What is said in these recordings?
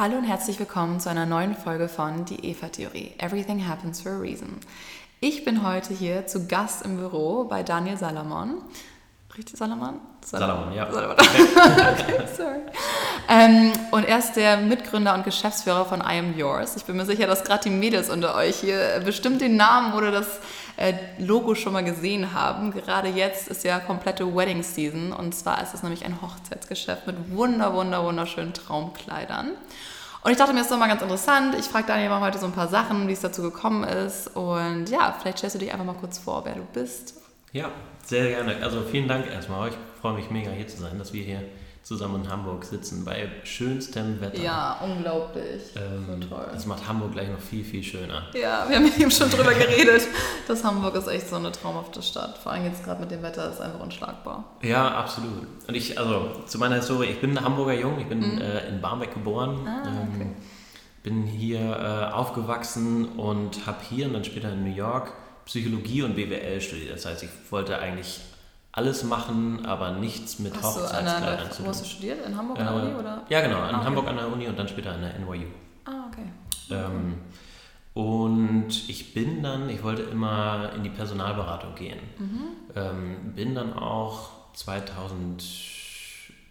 Hallo und herzlich willkommen zu einer neuen Folge von Die Eva-Theorie. Everything happens for a reason. Ich bin heute hier zu Gast im Büro bei Daniel Salomon. Richtig, Salomon? Salomon, ja. Salomon. okay, sorry. Ähm, und er ist der Mitgründer und Geschäftsführer von I Am Yours. Ich bin mir sicher, dass gerade die Mädels unter euch hier bestimmt den Namen oder das äh, Logo schon mal gesehen haben. Gerade jetzt ist ja komplette Wedding Season und zwar ist es nämlich ein Hochzeitsgeschäft mit wunder, wunder, wunderschönen Traumkleidern. Und ich dachte mir, es ist doch mal ganz interessant. Ich frage Daniel mal heute so ein paar Sachen, wie es dazu gekommen ist. Und ja, vielleicht stellst du dich einfach mal kurz vor, wer du bist. Ja, sehr gerne. Also vielen Dank erstmal. Ich freue mich mega hier zu sein, dass wir hier zusammen in Hamburg sitzen bei schönstem Wetter. Ja, unglaublich. Ähm, so toll. Das macht Hamburg gleich noch viel, viel schöner. Ja, wir haben eben schon drüber geredet, dass Hamburg ist echt so eine traumhafte Stadt. Vor allem jetzt gerade mit dem Wetter ist einfach unschlagbar. Ja, absolut. Und ich, also zu meiner Historie, ich bin ein Hamburger Jung, ich bin mhm. äh, in Barmbek geboren. Ah, okay. ähm, bin hier äh, aufgewachsen und habe hier und dann später in New York Psychologie und BWL studiert. Das heißt, ich wollte eigentlich alles machen, aber nichts mit hast Hochzeitskleidern zu tun. Wo hast du studiert? In Hamburg an der Uni? Oder? Ja, genau, in ah, okay. Hamburg an der Uni und dann später an der NYU. Ah, okay. Ähm, und ich bin dann, ich wollte immer in die Personalberatung gehen. Mhm. Ähm, bin dann auch 2000,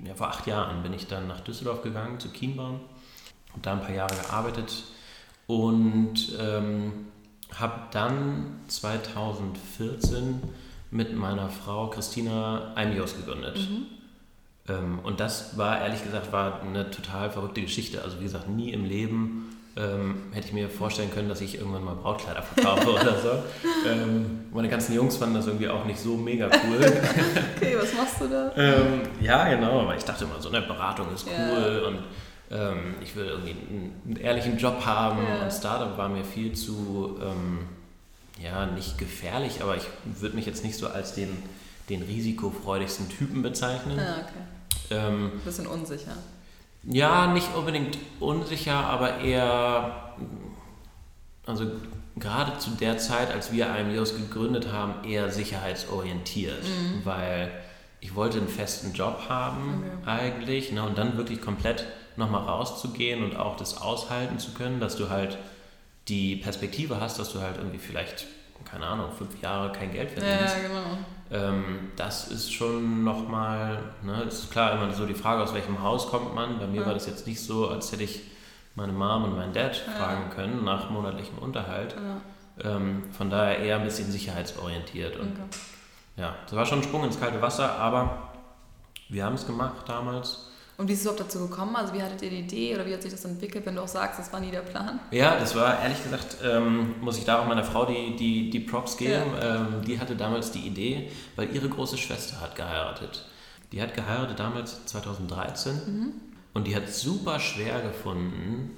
ja vor acht Jahren bin ich dann nach Düsseldorf gegangen zu Kienbaum und da ein paar Jahre gearbeitet und ähm, habe dann 2014 mit meiner Frau Christina Eimios gegründet. Mhm. Ähm, und das war, ehrlich gesagt, war eine total verrückte Geschichte. Also wie gesagt, nie im Leben ähm, hätte ich mir vorstellen können, dass ich irgendwann mal Brautkleider verkaufe oder so. Ähm, meine ganzen Jungs fanden das irgendwie auch nicht so mega cool. okay, was machst du da? Ähm, ja, genau, weil ich dachte immer, so eine Beratung ist cool ja. und ähm, ich will irgendwie einen, einen, ehrlichen Job haben ja. und Startup war mir viel zu ähm, ja, nicht gefährlich, aber ich würde mich jetzt nicht so als den, den risikofreudigsten Typen bezeichnen. Ah, okay. Ähm, Bisschen unsicher. Ja, nicht unbedingt unsicher, aber eher, also gerade zu der Zeit, als wir IMEOS gegründet haben, eher sicherheitsorientiert, mhm. weil ich wollte einen festen Job haben okay. eigentlich ne, und dann wirklich komplett nochmal rauszugehen und auch das aushalten zu können, dass du halt die Perspektive hast, dass du halt irgendwie vielleicht, keine Ahnung, fünf Jahre kein Geld verdienst. Ja, genau. Ähm, das ist schon nochmal, ne, ist klar immer so die Frage, aus welchem Haus kommt man. Bei mir ja. war das jetzt nicht so, als hätte ich meine Mom und meinen Dad ja. fragen können nach monatlichem Unterhalt. Ja. Ähm, von daher eher ein bisschen sicherheitsorientiert. Und okay. ja, das war schon ein Sprung ins kalte Wasser, aber wir haben es gemacht damals. Und wie ist es überhaupt dazu gekommen? Also wie hattet ihr die Idee oder wie hat sich das entwickelt, wenn du auch sagst, das war nie der Plan? Ja, das war ehrlich gesagt, ähm, muss ich da auch meiner Frau die, die, die Props geben. Ja. Ähm, die hatte damals die Idee, weil ihre große Schwester hat geheiratet. Die hat geheiratet damals 2013 mhm. und die hat super schwer gefunden,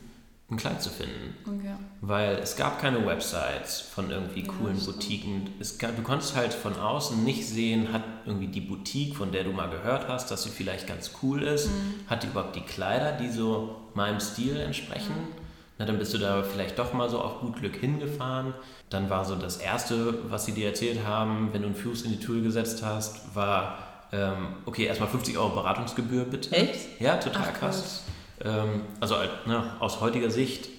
ein Kleid zu finden. Okay. Weil es gab keine Websites von irgendwie ja, coolen Boutiquen. Es gab, du konntest halt von außen nicht sehen, hat irgendwie die Boutique, von der du mal gehört hast, dass sie vielleicht ganz cool ist, mhm. hat die überhaupt die Kleider, die so meinem Stil entsprechen. Mhm. Na, dann bist du da vielleicht doch mal so auf gut Glück hingefahren. Dann war so das Erste, was sie dir erzählt haben, wenn du einen Fuß in die Tür gesetzt hast, war, ähm, okay, erstmal 50 Euro Beratungsgebühr bitte. Echt? Ja, total Ach, krass. Ähm, also ne, aus heutiger Sicht,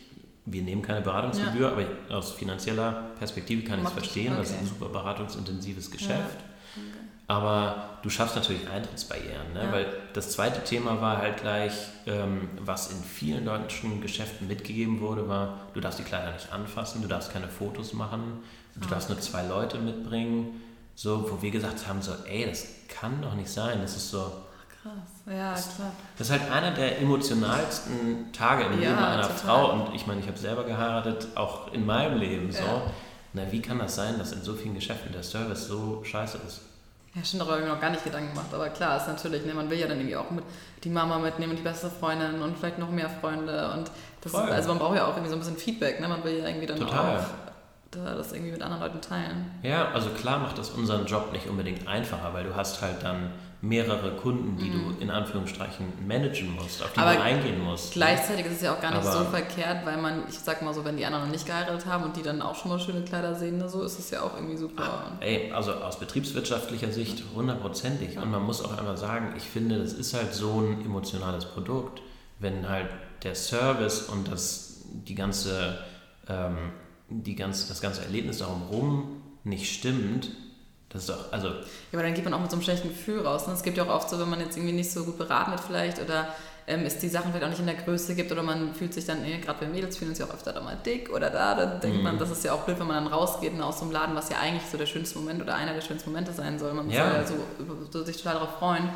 wir nehmen keine Beratungsgebühr, ja. aber aus finanzieller Perspektive kann ich es verstehen, okay. das ist ein super beratungsintensives Geschäft. Ja. Okay. Aber du schaffst natürlich Eintrittsbarrieren, ne? Ja. weil das zweite Thema war halt gleich, ähm, was in vielen deutschen Geschäften mitgegeben wurde, war, du darfst die Kleider nicht anfassen, du darfst keine Fotos machen, du ah, darfst nur zwei Leute mitbringen. So, wo wir gesagt haben, so, ey, das kann doch nicht sein. Das ist so, Krass, ja, klar. Das ist halt einer der emotionalsten Tage im ja, Leben einer total. Frau. Und ich meine, ich habe selber geheiratet, auch in meinem Leben so. Ja. Na, wie kann das sein, dass in so vielen Geschäften der Service so scheiße ist? Ja, schon darüber noch gar nicht Gedanken gemacht, aber klar ist natürlich, ne, man will ja dann irgendwie auch mit die Mama mitnehmen und die beste Freundin und vielleicht noch mehr Freunde und das ist, also man braucht ja auch irgendwie so ein bisschen Feedback, ne? Man will ja irgendwie dann Total. auch das irgendwie mit anderen Leuten teilen. Ja, also klar macht das unseren Job nicht unbedingt einfacher, weil du hast halt dann mehrere Kunden, die mhm. du in Anführungsstrichen managen musst, auf die Aber du eingehen musst. Gleichzeitig ist es ja auch gar nicht Aber so verkehrt, weil man, ich sag mal so, wenn die anderen noch nicht geheiratet haben und die dann auch schon mal schöne Kleider sehen, ne, so ist es ja auch irgendwie super. Ach, ey, also aus betriebswirtschaftlicher Sicht hundertprozentig. Ja. Und man muss auch einmal sagen, ich finde, das ist halt so ein emotionales Produkt. wenn halt der Service und das, die ganze, ähm, die ganze, das ganze Erlebnis darum rum nicht stimmt, das ist doch, also. Ja, aber dann geht man auch mit so einem schlechten Gefühl raus. Ne? Es gibt ja auch oft so, wenn man jetzt irgendwie nicht so gut beraten wird vielleicht oder ähm, es die Sachen vielleicht auch nicht in der Größe gibt oder man fühlt sich dann, eh, gerade bei Mädels fühlen sich auch öfter da mal dick oder da, dann denkt mm. man, das ist ja auch blöd, wenn man dann rausgeht und aus so einem Laden, was ja eigentlich so der schönste Moment oder einer der schönsten Momente sein soll. Man muss ja, ja so, so, sich total darauf freuen.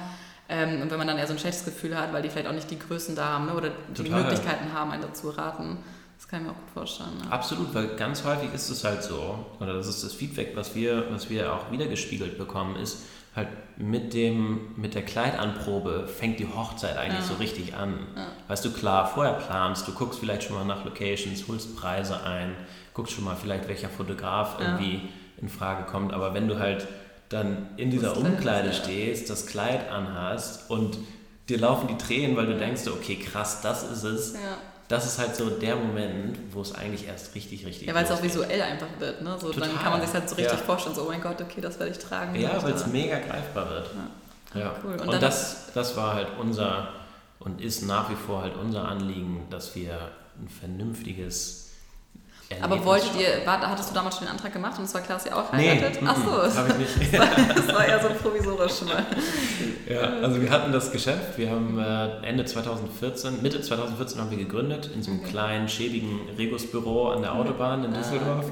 Ähm, und wenn man dann eher so ein schlechtes Gefühl hat, weil die vielleicht auch nicht die Größen da haben ne, oder die Total. Möglichkeiten haben, einen dazu raten. Das kann ich mir auch gut vorstellen. Ne? Absolut, weil ganz häufig ist es halt so, oder das ist das Feedback, was wir, was wir auch wiedergespiegelt bekommen, ist halt mit, dem, mit der Kleidanprobe fängt die Hochzeit eigentlich ja. so richtig an. Ja. Weißt du, klar, vorher planst, du guckst vielleicht schon mal nach Locations, holst Preise ein, guckst schon mal vielleicht, welcher Fotograf ja. irgendwie in Frage kommt, aber wenn du halt dann in dieser Umkleide stehst, das Kleid anhast und dir laufen die Tränen, weil du denkst, okay, krass, das ist es. Das ist halt so der Moment, wo es eigentlich erst richtig, richtig Ja, weil es auch visuell einfach wird. Ne? So, dann kann man sich halt so richtig ja. vorstellen, so, oh mein Gott, okay, das werde ich tragen. Ja, weil es mega greifbar wird. Ja, ja. cool. Und, und das, das war halt unser und ist nach wie vor halt unser Anliegen, dass wir ein vernünftiges aber wolltet ihr, war, hattest du damals schon den Antrag gemacht und es war klar, dass ihr auch heiratet? Nee, Achso, das, ich nicht. das war ja so provisorisch mal. Ja, also wir hatten das Geschäft, wir haben äh, Ende 2014, Mitte 2014 haben wir gegründet, in so einem okay. kleinen, schäbigen Regus-Büro an der Autobahn in ah, Düsseldorf.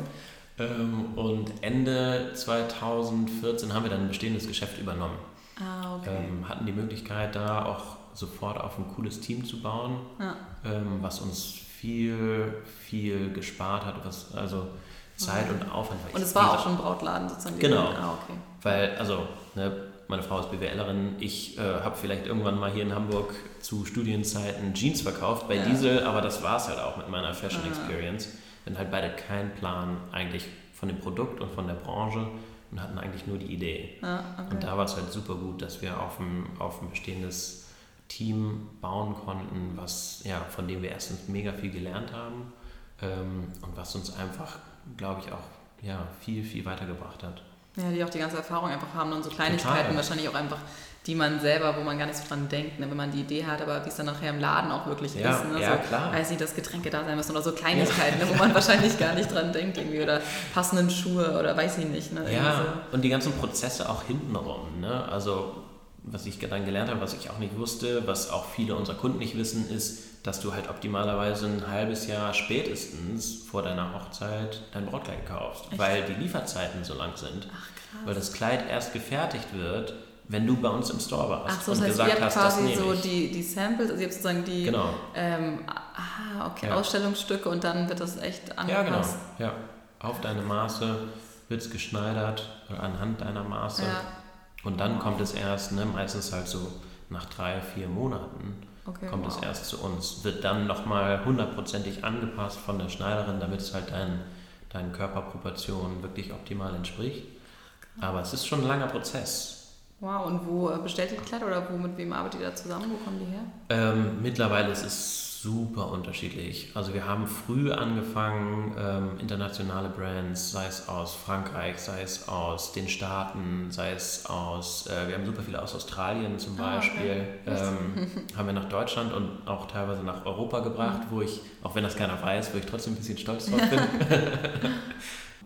Okay. Und Ende 2014 haben wir dann ein bestehendes Geschäft übernommen. Ah, okay. Ähm, hatten die Möglichkeit, da auch sofort auf ein cooles Team zu bauen, ja. ähm, was uns viel, viel gespart hat, was also Zeit und Aufwand. Und es war auch schon ein Brautladen sozusagen? Genau. Ah, okay. Weil, also, ne, meine Frau ist BWLerin, ich äh, habe vielleicht irgendwann mal hier in Hamburg zu Studienzeiten Jeans verkauft bei ja. Diesel, aber das war es halt auch mit meiner Fashion ah. Experience. Wir hatten halt beide keinen Plan eigentlich von dem Produkt und von der Branche und hatten eigentlich nur die Idee. Ah, okay. Und da war es halt super gut, dass wir auf ein, auf ein bestehendes Team bauen konnten, was, ja, von dem wir erstens mega viel gelernt haben ähm, und was uns einfach, glaube ich, auch ja, viel, viel weitergebracht hat. Ja, die auch die ganze Erfahrung einfach haben und so Kleinigkeiten Total. wahrscheinlich auch einfach, die man selber, wo man gar nicht so dran denkt, ne, wenn man die Idee hat, aber wie es dann nachher im Laden auch wirklich ja, ist. Ne? Ja, so, klar. Weiß nicht, dass Getränke da sein müssen oder so Kleinigkeiten, ja. ne, wo man wahrscheinlich gar nicht dran denkt irgendwie oder passenden Schuhe oder weiß ich nicht. Ne, ja, so. und die ganzen Prozesse auch hintenrum. Ne? Also was ich dann gelernt habe, was ich auch nicht wusste, was auch viele unserer Kunden nicht wissen, ist, dass du halt optimalerweise ein halbes Jahr spätestens vor deiner Hochzeit dein Brautkleid kaufst, Echt? weil die Lieferzeiten so lang sind. Ach, krass. Weil das Kleid erst gefertigt wird, wenn du bei uns im Store warst Ach so, und das heißt, gesagt ihr habt hast, quasi so die, die Samples, also ihr habt sozusagen die genau. ähm, ah, okay, ja. Ausstellungsstücke und dann wird das echt angepasst. Ja, genau. Ja. Auf deine Maße wird es geschneidert, anhand deiner Maße. Ja und dann kommt es erst, ne, meistens halt so nach drei, vier Monaten, okay, kommt wow. es erst zu uns. Wird dann nochmal hundertprozentig angepasst von der Schneiderin, damit es halt deinen, deinen Körperproportionen wirklich optimal entspricht. Aber es ist schon ein langer Prozess. Wow, und wo äh, bestellt ihr die Kleider oder wo, mit wem arbeitet ihr da zusammen? Wo kommen die her? Ähm, mittlerweile ist es super unterschiedlich. Also wir haben früh angefangen, ähm, internationale Brands, sei es aus Frankreich, sei es aus den Staaten, sei es aus, äh, wir haben super viele aus Australien zum Beispiel, ah, okay. ähm, haben wir nach Deutschland und auch teilweise nach Europa gebracht, mhm. wo ich, auch wenn das keiner weiß, wo ich trotzdem ein bisschen stolz drauf bin,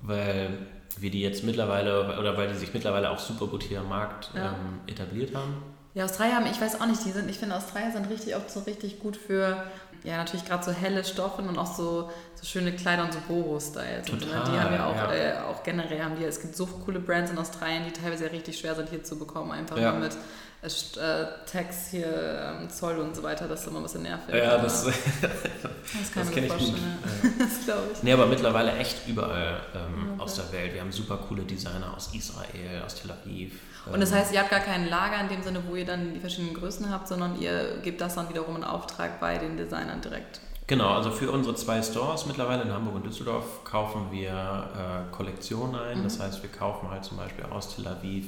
weil wir die jetzt mittlerweile, oder weil die sich mittlerweile auch super gut hier am Markt ja. ähm, etabliert haben. Ja, Australier haben, ich weiß auch nicht, die sind, ich finde Australier sind richtig oft so richtig gut für ja, natürlich gerade so helle Stoffe und auch so, so schöne Kleider und so Boro-Styles. Total, ne? Die haben ja auch, ja. Äh, auch generell haben die, es gibt so coole Brands in Australien, die teilweise richtig schwer sind hier zu bekommen, einfach ja. mit äh, Tax hier, ähm, Zoll und so weiter, das ist immer ein bisschen nervig. Ja, das, das, das kenne ich gut. Ja. das glaube ich. Nee, aber mittlerweile echt überall ähm, okay. aus der Welt. Wir haben super coole Designer aus Israel, aus Tel Aviv. Und das heißt, ihr habt gar kein Lager in dem Sinne, wo ihr dann die verschiedenen Größen habt, sondern ihr gebt das dann wiederum in Auftrag bei den Designern direkt. Genau, also für unsere zwei Stores mittlerweile in Hamburg und Düsseldorf kaufen wir äh, Kollektionen ein. Mhm. Das heißt, wir kaufen halt zum Beispiel aus Tel Aviv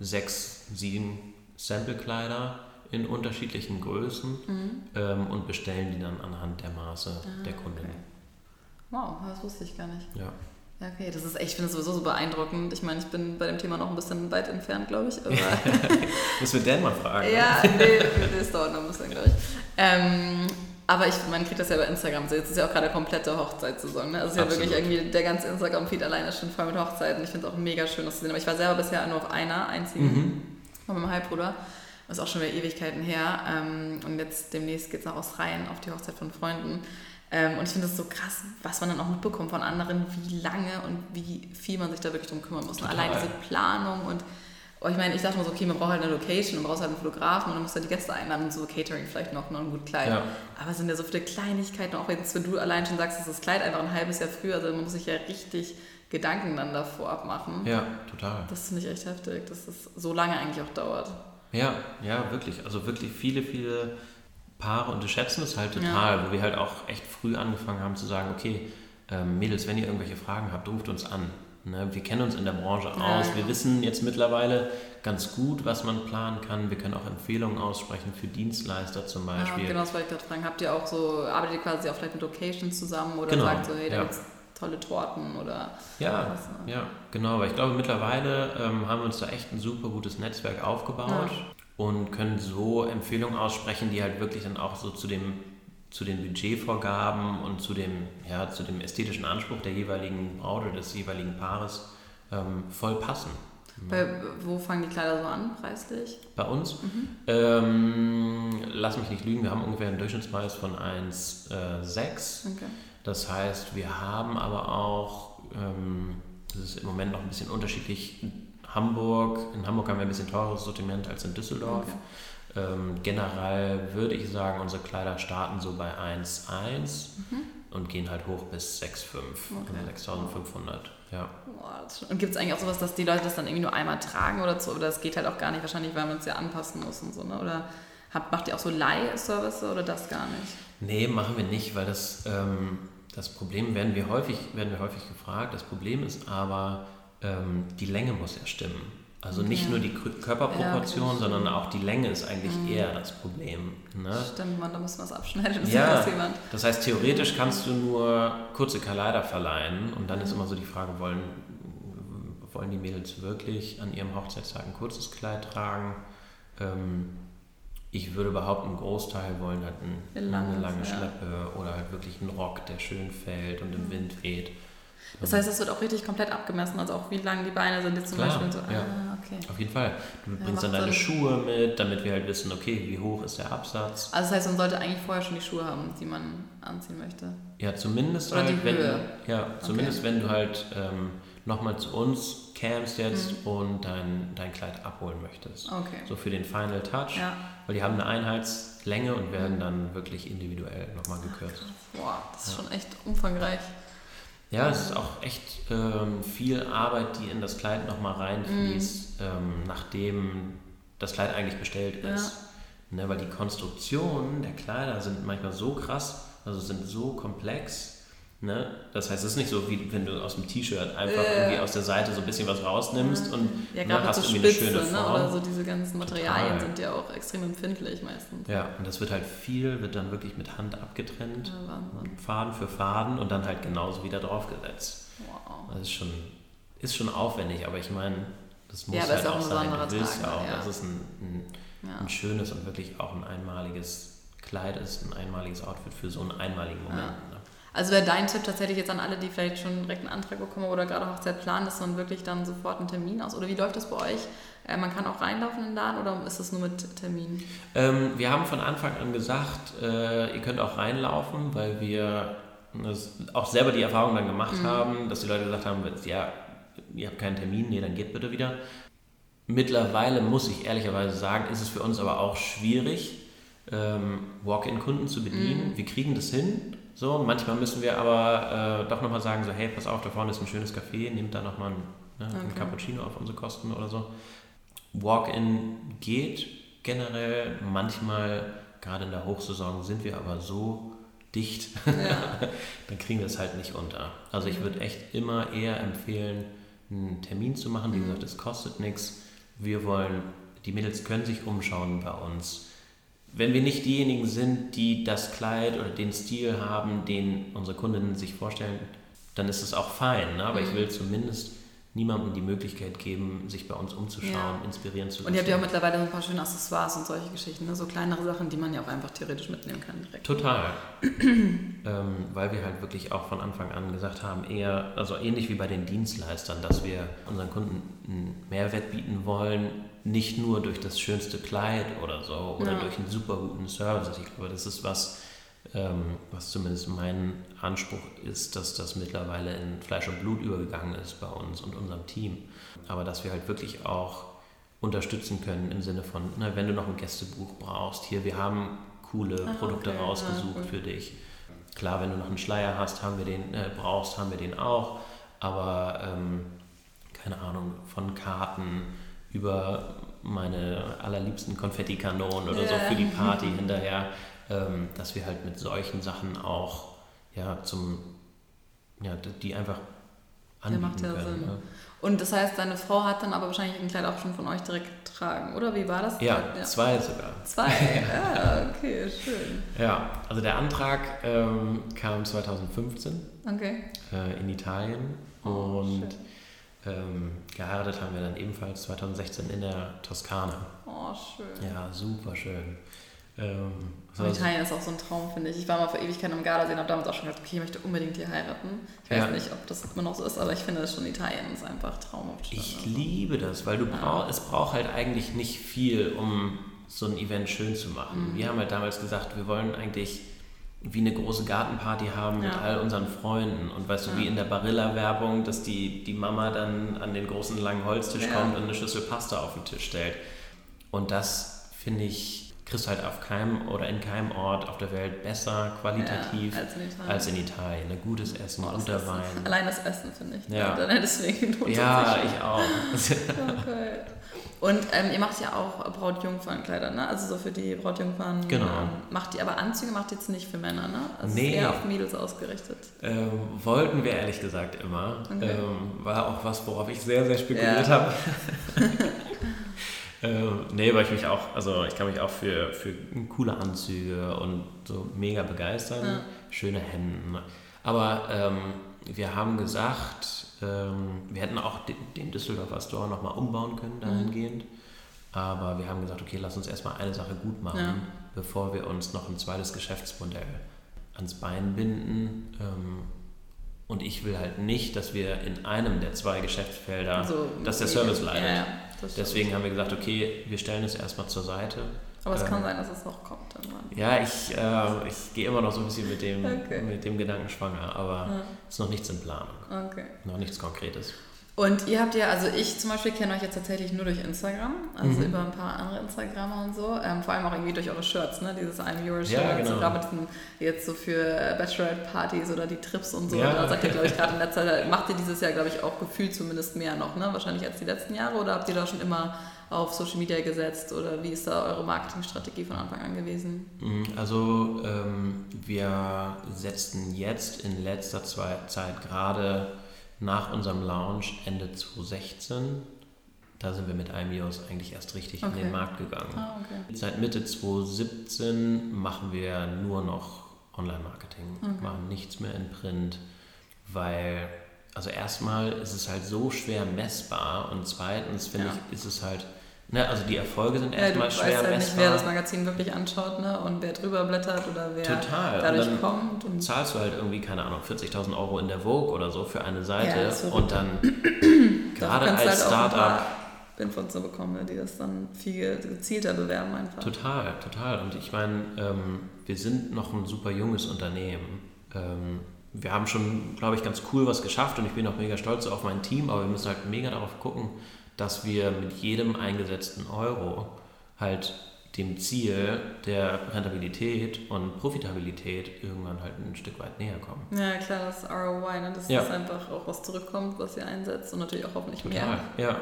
sechs, sieben Samplekleider in unterschiedlichen Größen mhm. ähm, und bestellen die dann anhand der Maße ah, der Kunden. Okay. Wow, das wusste ich gar nicht. Ja. Ja, okay, das ist echt, ich finde es sowieso so beeindruckend. Ich meine, ich bin bei dem Thema noch ein bisschen weit entfernt, glaube ich. Aber Müssen wir Dan mal fragen. ja, nee, das dauert noch ein bisschen, glaube ich. Ähm, aber ich, man kriegt das ja bei Instagram so. Jetzt ist ja auch gerade komplette Hochzeitssaison. Ne? Also ist ja wirklich irgendwie, der ganze Instagram-Feed alleine ist schon voll mit Hochzeiten. Ich finde es auch mega schön, das zu sehen. Aber ich war selber bisher nur auf einer einzigen, Mhm. von meinem Halbbruder. Das ist auch schon wieder Ewigkeiten her. Ähm, und jetzt demnächst geht es nach Australien auf die Hochzeit von Freunden. Ähm, und ich finde das so krass, was man dann auch mitbekommt von anderen, wie lange und wie viel man sich da wirklich drum kümmern muss. Und Total. allein diese Planung und oh, ich meine, ich dachte mir so, okay, man braucht halt eine Location, man braucht halt einen Fotografen und dann muss halt die Gäste einladen und so Catering vielleicht noch, noch ein gut Kleid. Ja. Aber es sind ja so viele Kleinigkeiten, auch jetzt, wenn du allein schon sagst, dass das Kleid einfach ein halbes Jahr früher, also man muss sich ja richtig Gedanken dann davor abmachen. Ja, total. Das finde ich echt heftig, dass das so lange eigentlich auch dauert. Ja, ja, wirklich. Also wirklich viele, viele Paare unterschätzen es halt total, wo wir halt auch echt früh angefangen haben zu sagen, okay, ähm, Mädels, wenn ihr irgendwelche Fragen habt, ruft uns an. Ne? Wir kennen uns in der Branche Ja, aus, ja. wir wissen jetzt mittlerweile ganz gut, was man planen kann. Wir können auch Empfehlungen aussprechen für Dienstleister zum Ja, Beispiel. genau, das wollte ich gerade fragen. Habt ihr auch so, arbeitet ihr quasi auch vielleicht mit Locations zusammen oder Genau, sagt so, hey, da ja. gibt's tolle Torten oder Ja, was, ne? ja, genau. Aber ich glaube, mittlerweile ähm, haben wir uns da echt ein super gutes Netzwerk aufgebaut und können so Empfehlungen aussprechen, die halt wirklich dann auch so zu dem zu den Budgetvorgaben und zu dem, ja, zu dem ästhetischen Anspruch der jeweiligen Braut oder des jeweiligen Paares ähm, voll passen. Bei, wo fangen die Kleider so an, preislich? Bei uns, Mhm. ähm, lass mich nicht lügen, wir haben ungefähr einen Durchschnittspreis von 1,6. Okay. Das heißt, wir haben aber auch, ähm, das ist im Moment noch ein bisschen unterschiedlich, Hamburg, in Hamburg haben wir ein bisschen teureres Sortiment als in Düsseldorf. Okay. Ähm, generell würde ich sagen, unsere Kleider starten so bei 1,1 und gehen halt hoch bis 6,5, Mhm. Okay. also 6.500. Ja. Boah, das ist schon- Und gibt es eigentlich auch sowas, dass die Leute das dann irgendwie nur einmal tragen oder so? Oder das geht halt auch gar nicht, wahrscheinlich, weil man es ja anpassen muss und so, ne? Oder habt, macht ihr auch so Leihservice oder das gar nicht? Nee, machen wir nicht, weil das, ähm, das Problem werden wir häufig, werden wir häufig gefragt. Das Problem ist aber, ähm, die Länge muss ja stimmen. Also nicht nur die Kö- Körperproportion, Ja, sondern auch die Länge ist eigentlich eher das Problem. Ne? Stimmt, man, da müssen wir es abschneiden. Das Ja, das heißt, theoretisch kannst du nur kurze Kleider verleihen und dann ist immer so die Frage, wollen, wollen die Mädels wirklich an ihrem Hochzeitstag ein kurzes Kleid tragen? Ähm, ich würde behaupten, ein Großteil wollen halt ein, eine lange ja. Schleppe oder halt wirklich einen Rock, der schön fällt und im Wind weht. Das heißt, es wird auch richtig komplett abgemessen, also auch wie lang die Beine sind jetzt zum Klar, Beispiel. So, ja. ah, okay. Auf jeden Fall. Du Ja, bringst dann deine Sinn. Schuhe mit, damit wir halt wissen, okay, wie hoch ist der Absatz. Also das heißt, man sollte eigentlich vorher schon die Schuhe haben, die man anziehen möchte. Ja, zumindest Oder halt, die wenn, Höhe. ja, zumindest wenn du halt ähm, nochmal zu uns camst jetzt und dein, dein Kleid abholen möchtest. Okay. So für den Final Touch, Ja. weil die haben eine Einheitslänge und werden dann wirklich individuell nochmal gekürzt. Boah, das ist schon echt umfangreich. Ja, es ist auch echt ähm, viel Arbeit, die in das Kleid nochmal reinfließt, ähm, nachdem das Kleid eigentlich bestellt Ja. ist. Ne, weil die Konstruktionen der Kleider sind manchmal so krass, also sind so komplex. Ne? Das heißt, es ist nicht so, wie wenn du aus dem T-Shirt einfach Äh. irgendwie aus der Seite so ein bisschen was rausnimmst und Ja, ne, hast so irgendwie eine Spitze, schöne ne? Form. oder so diese ganzen Materialien Total. sind ja auch extrem empfindlich meistens. Ja, und das wird halt viel, wird dann wirklich mit Hand abgetrennt, Ja, Wahnsinn. Faden für Faden und dann halt genauso wieder draufgesetzt. Wow. Das ist schon, ist schon aufwendig, aber ich meine, das muss Ja, halt auch auch ein sein. Du willst Tag, ja auch, ja. dass es ein, ein, Ja. ein schönes und wirklich auch ein einmaliges Kleid ist, ein einmaliges Outfit für so einen einmaligen Moment. Also wäre dein Tipp tatsächlich jetzt an alle, die vielleicht schon direkt einen Antrag bekommen oder gerade Hochzeit planen, dass man wirklich dann sofort einen Termin aus? Oder wie läuft das bei euch? Äh, man kann auch reinlaufen in den Laden oder ist das nur mit Termin? Ähm, wir haben von Anfang an gesagt, äh, ihr könnt auch reinlaufen, weil wir auch selber die Erfahrung dann gemacht Mhm. haben, dass die Leute gesagt haben, ja, ihr habt keinen Termin, nee, dann geht bitte wieder. Mittlerweile muss ich ehrlicherweise sagen, ist es für uns aber auch schwierig, ähm, Walk-in-Kunden zu bedienen. Mhm. Wir kriegen das hin. So, manchmal müssen wir aber äh, doch nochmal sagen, so, hey, pass auf, da vorne ist ein schönes Café, nehmt da nochmal einen, ne, einen Okay. Cappuccino auf unsere Kosten oder so. Walk-in geht generell. Manchmal, gerade in der Hochsaison, sind wir aber so dicht, Ja. dann kriegen wir es halt nicht unter. Also ich würde echt immer eher empfehlen, einen Termin zu machen. Wie Mhm. gesagt, es kostet nichts. Wir wollen, die Mädels können sich umschauen bei uns. Wenn wir nicht diejenigen sind, die das Kleid oder den Stil haben, den unsere Kundinnen sich vorstellen, dann ist es auch fein. Ne? Aber Mhm. ich will zumindest niemandem die Möglichkeit geben, sich bei uns umzuschauen, Ja. inspirieren zu lassen. Und ihr habt ja auch mittlerweile so ein paar schöne Accessoires und solche Geschichten, ne? so kleinere Sachen, die man ja auch einfach theoretisch mitnehmen kann direkt. Total. ähm, weil wir halt wirklich auch von Anfang an gesagt haben, eher, also ähnlich wie bei den Dienstleistern, dass wir unseren Kunden einen Mehrwert bieten wollen, nicht nur durch das schönste Kleid oder so oder Ja. durch einen super guten Service. Ich glaube, das ist was, ähm, was zumindest mein Anspruch ist, dass das mittlerweile in Fleisch und Blut übergegangen ist bei uns und unserem Team. Aber dass wir halt wirklich auch unterstützen können im Sinne von, na, wenn du noch ein Gästebuch brauchst, hier, wir haben coole Ah, Produkte okay, rausgesucht ja, für dich. Klar, wenn du noch einen Schleier hast, haben wir den, äh, brauchst, haben wir den auch. Aber ähm, keine Ahnung, von Karten über meine allerliebsten Konfettikanonen oder so Ja. für die Party hinterher, ähm, dass wir halt mit solchen Sachen auch ja zum ja, die einfach anbieten macht ja können. Sinn. Ne? Und das heißt, deine Frau hat dann aber wahrscheinlich ein Kleid auch schon von euch direkt getragen, oder? Wie war das? Ja, zwei sogar. Zwei, ja, okay, schön. Ja, also der Antrag ähm, kam 2015 Okay. äh, in Italien Oh, und schön. Ähm, geheiratet haben wir dann ebenfalls 2016 in der Toskana. Oh, schön. Ja, super schön. Ähm, Und Italien ist auch so ein Traum, finde ich. Ich war mal vor Ewigkeiten am Gardasee und habe damals auch schon gedacht, okay, ich möchte unbedingt hier heiraten. Ich weiß Ja. nicht, ob das immer noch so ist, aber ich finde schon, Italien ist einfach traumhaft. Ich schön. liebe das, weil du Ja. brauch, es braucht halt eigentlich nicht viel, um so ein Event schön zu machen. Mhm. Wir haben halt damals gesagt, wir wollen eigentlich wie eine große Gartenparty haben mit Ja. all unseren Freunden. Und weißt du, wie in der Barilla-Werbung, dass die, die Mama dann an den großen langen Holztisch kommt und eine Schüssel Pasta auf den Tisch stellt. Und das, finde ich, kriegst du halt auf keinem oder in keinem Ort auf der Welt besser, qualitativ, Ja, als in Italien. als in Italien. Ein gutes Essen, Oh, guter. Wein. Allein das Essen, finde ich. Ja. Dann deswegen Ja, ich auch. Okay. Und ähm, ihr macht ja auch Brautjungfernkleider, ne? Also so für die Brautjungfern. Genau. Ähm, macht ihr aber Anzüge, macht ihr jetzt nicht für Männer, ne? Also Nee. ist eher auf Mädels ausgerichtet. Ähm, wollten wir ehrlich gesagt immer. Okay. Ähm, war auch was, worauf ich sehr, sehr spekuliert Ja. habe. ähm, nee, weil ich mich auch, also ich kann mich auch für, für coole Anzüge und so mega begeistern. Ja. Schöne Hemden. Aber ähm, wir haben gesagt, ähm, wir hätten auch den, den Düsseldorfer Store nochmal umbauen können dahingehend. Aber wir haben gesagt, okay, lass uns erstmal eine Sache gut machen, Ja. bevor wir uns noch ein zweites Geschäftsmodell ans Bein binden. Ähm, und ich will halt nicht, dass wir in einem der zwei Geschäftsfelder, Also, dass der Service leidet. Ja. Deswegen haben wir gesagt, okay, wir stellen es erstmal zur Seite. Aber es ähm, kann sein, dass es noch kommt irgendwann. Ja, ich, äh, ich gehe immer noch so ein bisschen mit dem, Okay. mit dem Gedanken schwanger, aber Ja. ist noch nichts in Planung, Okay. noch nichts Konkretes. Und ihr habt ja, also ich zum Beispiel kenne euch jetzt tatsächlich nur durch Instagram, also Mhm. über ein paar andere Instagramer und so. Ähm, vor allem auch irgendwie durch eure Shirts, ne? Dieses I'm Your Shirt, Ja, genau. so gerade mit diesen jetzt so für Bachelorette-Partys oder die Trips und so. Ja. Da seid ihr, glaube ich, gerade in letzter Zeit, macht ihr dieses Jahr, glaube ich, auch gefühlt zumindest mehr noch, ne? Wahrscheinlich als die letzten Jahre oder habt ihr da schon immer auf Social Media gesetzt oder wie ist da eure Marketingstrategie von Anfang an gewesen? Mhm, Also ähm, wir setzten jetzt in letzter Zeit gerade nach unserem Launch Ende 2016, da sind wir mit IMEOS eigentlich erst richtig in Okay. den Markt gegangen. Ah, okay. Seit Mitte 2017 machen wir nur noch Online-Marketing, Okay. machen nichts mehr in Print, weil, also erstmal ist es halt so schwer messbar und zweitens finde Ja. ich, ist es halt, ne, also die Erfolge sind Ja, du erstmal weißt schwer halt nicht, wer das Magazin wirklich anschaut ne? und wer drüber blättert oder wer Total. Und dadurch dann kommt. Und zahlst du halt irgendwie, keine Ahnung, 40.000 Euro in der Vogue oder so für eine Seite Ja, verrückt. und dann gerade du als halt Startup Infos so bekommen, ne, die das dann viel gezielter bewerben einfach. Total, total. Und ich meine, ähm, wir sind noch ein super junges Unternehmen. Ähm, wir haben schon, glaube ich, ganz cool was geschafft und ich bin auch mega stolz auf mein Team, aber wir müssen halt mega darauf gucken, dass wir mit jedem eingesetzten Euro halt dem Ziel der Rentabilität und Profitabilität irgendwann halt ein Stück weit näher kommen. Ja, klar, das ROI, ne? dass Ja. das einfach auch was zurückkommt, was ihr einsetzt und natürlich auch hoffentlich Total, mehr. ja,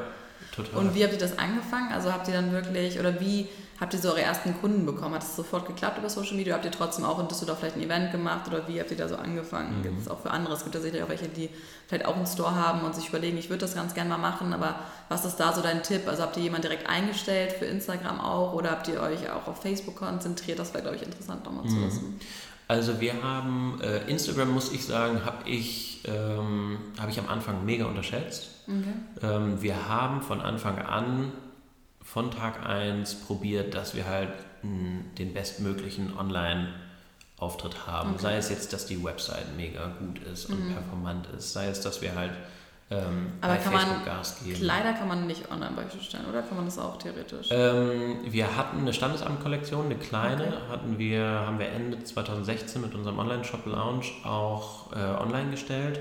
total. Und wie habt ihr das angefangen? Also habt ihr dann wirklich, oder wie habt ihr so eure ersten Kunden bekommen? Hat es sofort geklappt über Social Media? Habt ihr trotzdem auch in Düsseldorf vielleicht ein Event gemacht? Oder wie habt ihr da so angefangen? Mhm. Gibt es auch für andere? Es gibt ja sicherlich auch welche, die vielleicht auch einen Store haben und sich überlegen, ich würde das ganz gerne mal machen, aber was ist da so dein Tipp? Also habt ihr jemanden direkt eingestellt für Instagram auch? Oder habt ihr euch auch auf Facebook konzentriert? Das wäre, glaube ich, interessant nochmal zu Mhm. wissen. Also wir haben, äh, Instagram muss ich sagen, habe ich, ähm, hab ich am Anfang mega unterschätzt. Okay. Ähm, wir haben von Anfang an, von Tag 1 probiert, dass wir halt mh, den bestmöglichen Online- Auftritt haben. Okay. Sei es jetzt, dass die Website mega gut ist und mhm. performant ist, sei es, dass wir halt ähm, Aber kann man, Gas geben. Kleider kann man nicht online beispielsweise oder kann man das auch theoretisch? Ähm, wir hatten eine Standesamt-Kollektion, eine kleine, okay. hatten wir, haben wir Ende 2016 mit unserem Online-Shop Lounge auch äh, online gestellt.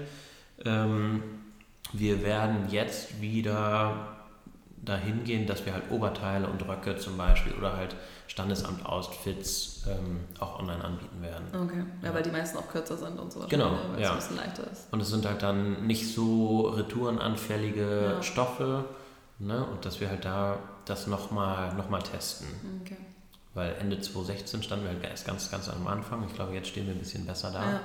Ähm, wir werden jetzt wieder dahin gehen, dass wir halt Oberteile und Röcke zum Beispiel oder halt Standesamt Outfits ähm, auch online anbieten werden. Okay, ja, ja, weil die meisten auch kürzer sind und so. Genau, weil ja. es ein bisschen leichter ist. Und es sind halt dann nicht so retourenanfällige ja. Stoffe ne? und dass wir halt da das nochmal noch mal testen. Okay. Weil Ende 2016 standen wir halt erst ganz, ganz am Anfang. Ich glaube, jetzt stehen wir ein bisschen besser da. Ja.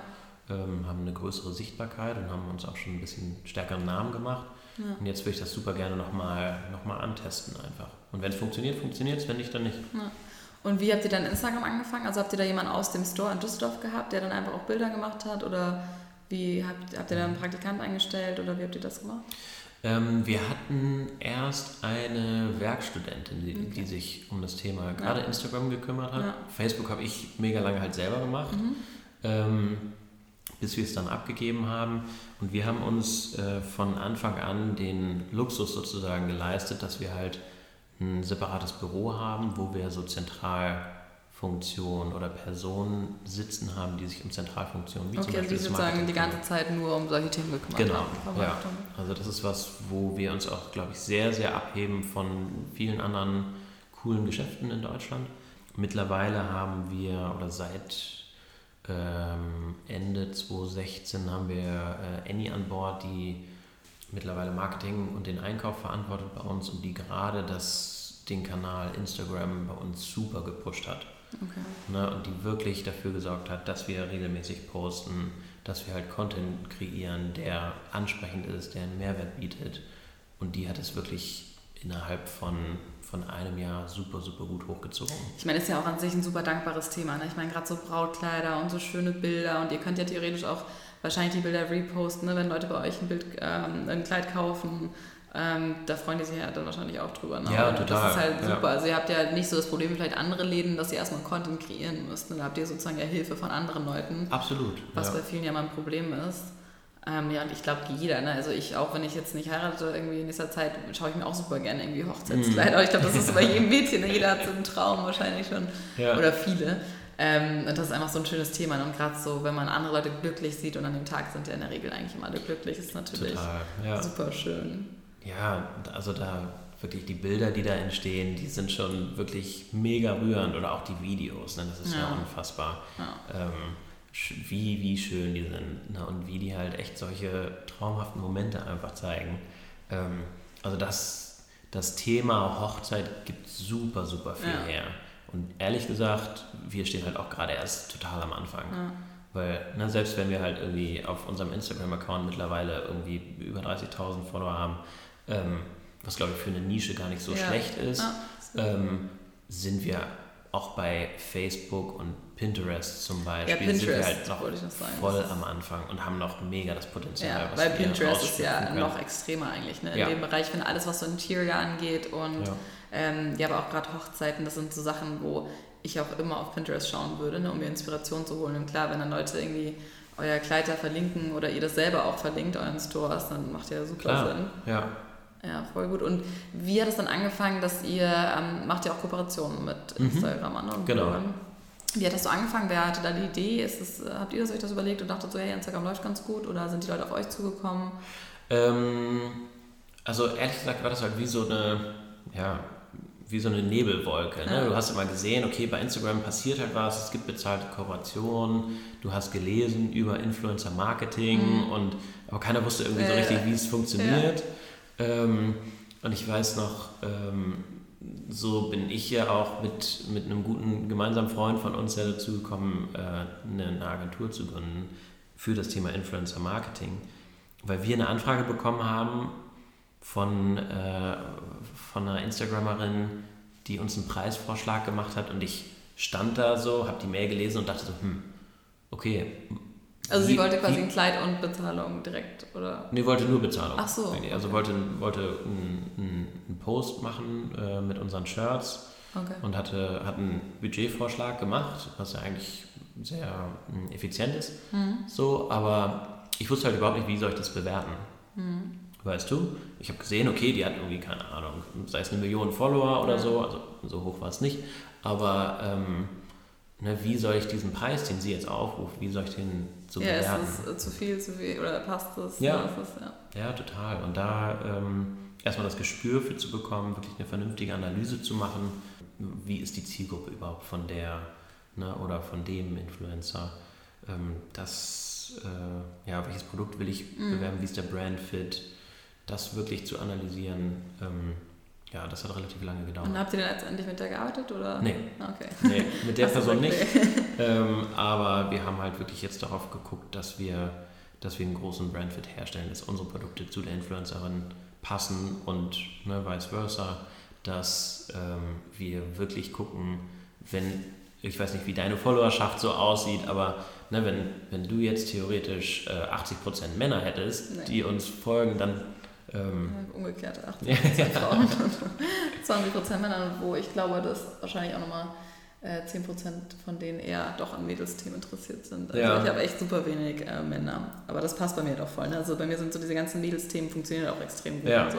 Ähm, haben eine größere Sichtbarkeit und haben uns auch schon ein bisschen stärkeren Namen gemacht. Ja. Und jetzt würde ich das super gerne nochmal noch mal antesten einfach. Und wenn es funktioniert, funktioniert es, wenn nicht, dann nicht. Ja. Und wie habt ihr dann Instagram angefangen? Also habt ihr da jemanden aus dem Store in Düsseldorf gehabt, der dann einfach auch Bilder gemacht hat? Oder wie habt, habt ihr da einen Praktikant eingestellt oder wie habt ihr das gemacht? Ähm, wir hatten erst eine Werkstudentin, die, okay. die sich um das Thema gerade ja. Instagram gekümmert hat. Facebook habe ich mega lange halt selber gemacht, mhm. ähm, bis wir es dann abgegeben haben. Und wir haben uns äh, von Anfang an den Luxus sozusagen geleistet, dass wir halt ein separates Büro haben, wo wir so Zentralfunktionen oder Personen sitzen haben, die sich um Zentralfunktionen wie okay, zum Beispiel die sozusagen die ganze Zeit nur um solche Themen gekümmert genau, haben. Ja. Also das ist was, wo wir uns auch, glaube ich, sehr, sehr abheben von vielen anderen coolen Geschäften in Deutschland. Mittlerweile haben wir, oder seit ähm, Ende 2016 haben wir äh, Annie an Bord, die mittlerweile Marketing und den Einkauf verantwortet bei uns und die gerade das, den Kanal Instagram bei uns super gepusht hat. Okay. Ne, und die wirklich dafür gesorgt hat, dass wir regelmäßig posten, dass wir halt Content kreieren, der ansprechend ist, der einen Mehrwert bietet. Und die hat es wirklich innerhalb von, von einem Jahr super, super gut hochgezogen. Ich meine, ist ja auch an sich ein super dankbares Thema. Ne? Ich meine, gerade so Brautkleider und so schöne Bilder und ihr könnt ja theoretisch auch wahrscheinlich die Bilder reposten, ne? wenn Leute bei euch ein Bild, ähm, ein Kleid kaufen. Ähm, da freuen die sich ja dann wahrscheinlich auch drüber. Ne? Ja, total. Das ist halt super. Ja. Also ihr habt ja nicht so das Problem wie vielleicht andere Läden, dass ihr erstmal Content kreieren müsst. Ne? Da habt ihr sozusagen ja Hilfe von anderen Leuten. Absolut. Was ja. bei vielen ja mal ein Problem ist. Ähm, ja, und ich glaube, jeder, ne? also ich auch, wenn ich jetzt nicht heirate, irgendwie in nächster Zeit, schaue ich mir auch super gerne irgendwie Hochzeitskleider. Mhm. Aber ich glaube, das ist bei jedem Mädchen, ne? jeder hat so einen Traum wahrscheinlich schon. Ja. Oder viele. Ähm, und das ist einfach so ein schönes Thema. Und gerade so, wenn man andere Leute glücklich sieht und an dem Tag sind ja in der Regel eigentlich immer alle glücklich, ist natürlich Total, ja. super schön. Ja, also da wirklich die Bilder, die da entstehen, die sind schon wirklich mega rührend oder auch die Videos, ne? das ist ja, ja unfassbar. Ja. Ähm, wie, wie schön die sind ne? und wie die halt echt solche traumhaften Momente einfach zeigen. Ähm, also das, das Thema Hochzeit gibt super, super viel ja. her. Und ehrlich gesagt, wir stehen halt auch gerade erst total am Anfang. Ja. Weil ne, selbst wenn wir halt irgendwie auf unserem Instagram-Account mittlerweile irgendwie über 30.000 Follower haben, ähm, was glaube ich für eine Nische gar nicht so ja. schlecht ist, ähm, sind wir auch bei Facebook und Pinterest zum Beispiel ja, Pinterest, sind wir halt noch voll am Anfang und haben noch mega das Potenzial. Ja, weil Pinterest ist ja können. noch extremer eigentlich ne? in ja. dem Bereich, wenn alles, was so Interior angeht und ja, ähm, ja aber auch gerade Hochzeiten, das sind so Sachen, wo ich auch immer auf Pinterest schauen würde, ne, um mir Inspiration zu holen. Und klar, wenn dann Leute irgendwie euer Kleid da verlinken oder ihr das selber auch verlinkt, euren Stores, dann macht ja super klar. Sinn. Ja. Ja, voll gut. Und wie hat es dann angefangen, dass ihr, ähm, macht ihr auch Kooperationen mit mhm. Instagram an? Und genau. Bloggen? Wie hat das so angefangen? Wer hatte da die Idee? Ist es, äh, habt ihr das euch das überlegt und dachtet so, hey, Instagram läuft ganz gut? Oder sind die Leute auf euch zugekommen? Ähm, also ehrlich gesagt war das halt wie so eine, ja, wie so eine Nebelwolke. Ne? Du hast immer gesehen, okay, bei Instagram passiert halt was, es gibt bezahlte Kooperationen, du hast gelesen über Influencer-Marketing mhm. und aber keiner wusste irgendwie äh, so richtig, wie es funktioniert. Ja. Ähm, und ich weiß noch, ähm, so bin ich ja auch mit, mit einem guten gemeinsamen Freund von uns ja dazu gekommen, äh, eine Agentur zu gründen für das Thema Influencer Marketing, weil wir eine Anfrage bekommen haben von, äh, von einer Instagramerin, die uns einen Preisvorschlag gemacht hat und ich stand da so, habe die Mail gelesen und dachte so, hm, okay. Also sie wollte quasi ein Kleid und Bezahlung direkt, oder? Nee, wollte nur Bezahlung. Ach so. Also okay. wollte, wollte einen, einen- Post machen äh, mit unseren Shirts Okay. und hatte, hat einen Budgetvorschlag gemacht, was ja eigentlich sehr mm, effizient ist. Mhm. So, aber ich wusste halt überhaupt nicht, wie soll ich das bewerten. Mhm. Weißt du? Ich habe gesehen, okay, die hat irgendwie, keine Ahnung, sei es eine Million Follower oder so, also so hoch war es nicht, aber ähm, ne, wie soll ich diesen Preis, den sie jetzt aufruft, wie soll ich den so ja, bewerten? ist es äh, zu viel, zu viel, oder passt es? Ja. Ist es, ja. Ja, total. Und da ähm, erstmal das Gespür für zu bekommen, wirklich eine vernünftige Analyse zu machen, wie ist die Zielgruppe überhaupt von der ne, oder von dem Influencer, ähm, das, äh, ja, welches Produkt will ich Mhm. bewerben, wie ist der Brand-Fit, das wirklich zu analysieren, ähm, ja, das hat relativ lange gedauert. Und habt ihr denn letztendlich mit der gearbeitet, oder? Nee. Ah, Okay. Nee, mit der Person nicht. Ähm, aber wir haben halt wirklich jetzt darauf geguckt, dass wir, dass wir einen großen Brandfit herstellen, dass unsere Produkte zu der Influencerin passen und ne, vice versa, dass ähm, wir wirklich gucken, wenn, ich weiß nicht, wie deine Followerschaft so aussieht, aber ne, wenn, wenn du jetzt theoretisch äh, 80% Männer hättest, Nee. die uns folgen, dann ähm, Ja, Umgekehrt, 80% Frauen und 20% Männer, wo ich glaube, dass wahrscheinlich auch nochmal äh, 10% von denen eher doch an Mädelsthemen interessiert sind. Also Ja. ich habe echt super wenig äh, Männer. Aber das passt bei mir doch voll. Ne? Also bei mir sind so diese ganzen Mädelsthemen funktionieren auch extrem gut Ja. und so.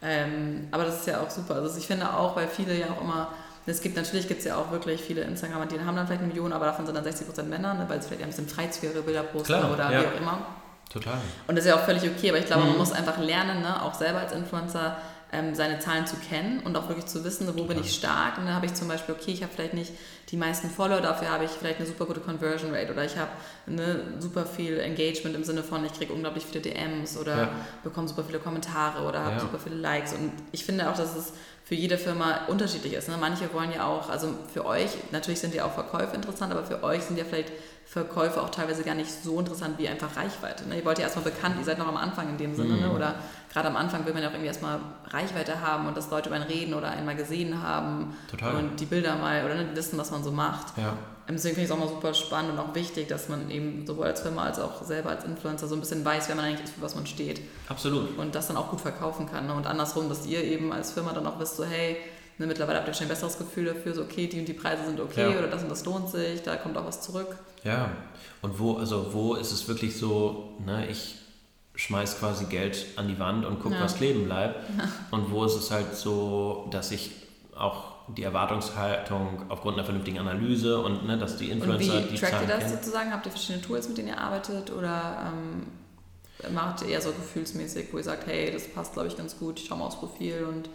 Ähm, aber das ist ja auch super. Also ich finde auch, weil viele ja auch immer, es gibt natürlich gibt es ja auch wirklich viele Instagramer, die haben dann vielleicht eine Million, aber davon sind dann 60% Männer, ne? weil sie vielleicht ein bisschen freizügigere Bilder posten Klar, oder ja. wie auch immer. Total. Und das ist ja auch völlig okay, aber ich glaube, man Mhm. muss einfach lernen, ne, auch selber als Influencer ähm, seine Zahlen zu kennen und auch wirklich zu wissen, wo bin Total. ich stark. Und dann habe ich zum Beispiel, okay, ich habe vielleicht nicht die meisten Follower, dafür habe ich vielleicht eine super gute Conversion Rate oder ich habe ne, super viel Engagement im Sinne von, ich kriege unglaublich viele DMs oder Ja. bekomme super viele Kommentare oder habe Ja. super viele Likes. Und ich finde auch, dass es für jede Firma unterschiedlich ist. Ne? Manche wollen ja auch, also für euch, natürlich sind ja auch Verkäufe interessant, aber für euch sind ja vielleicht Verkäufe auch teilweise gar nicht so interessant wie einfach Reichweite. Ne? Ihr wollt ja erstmal bekannt, ihr seid noch am Anfang in dem Sinne, Mhm. ne? oder gerade am Anfang will man ja auch irgendwie erstmal Reichweite haben und dass Leute über einen reden oder einen mal gesehen haben Total. und die Bilder mal oder ne, wissen, was man so macht. Ja. Ähm, Deswegen finde ich es auch mal super spannend und auch wichtig, dass man eben sowohl als Firma als auch selber als Influencer so ein bisschen weiß, wer man eigentlich ist, für was man steht Absolut. und das dann auch gut verkaufen kann. Ne? Und andersrum, dass ihr eben als Firma dann auch wisst, so hey, ne, mittlerweile habt ihr schon ein besseres Gefühl dafür, so okay, die und die Preise sind okay Ja. oder das und das lohnt sich, da kommt auch was zurück. Ja, und wo, also wo ist es wirklich so, ne, ich schmeiß quasi Geld an die Wand und gucke, Ja. was kleben bleibt. Und wo ist es halt so, dass ich auch die Erwartungshaltung aufgrund einer vernünftigen Analyse und ne, dass die Und Influencer wie die trackt ihr das kennen. sozusagen? Habt ihr verschiedene Tools, mit denen ihr arbeitet oder ähm, macht ihr eher so gefühlsmäßig, wo ihr sagt, hey, das passt glaube ich ganz gut, ich schau mal aufs Profil und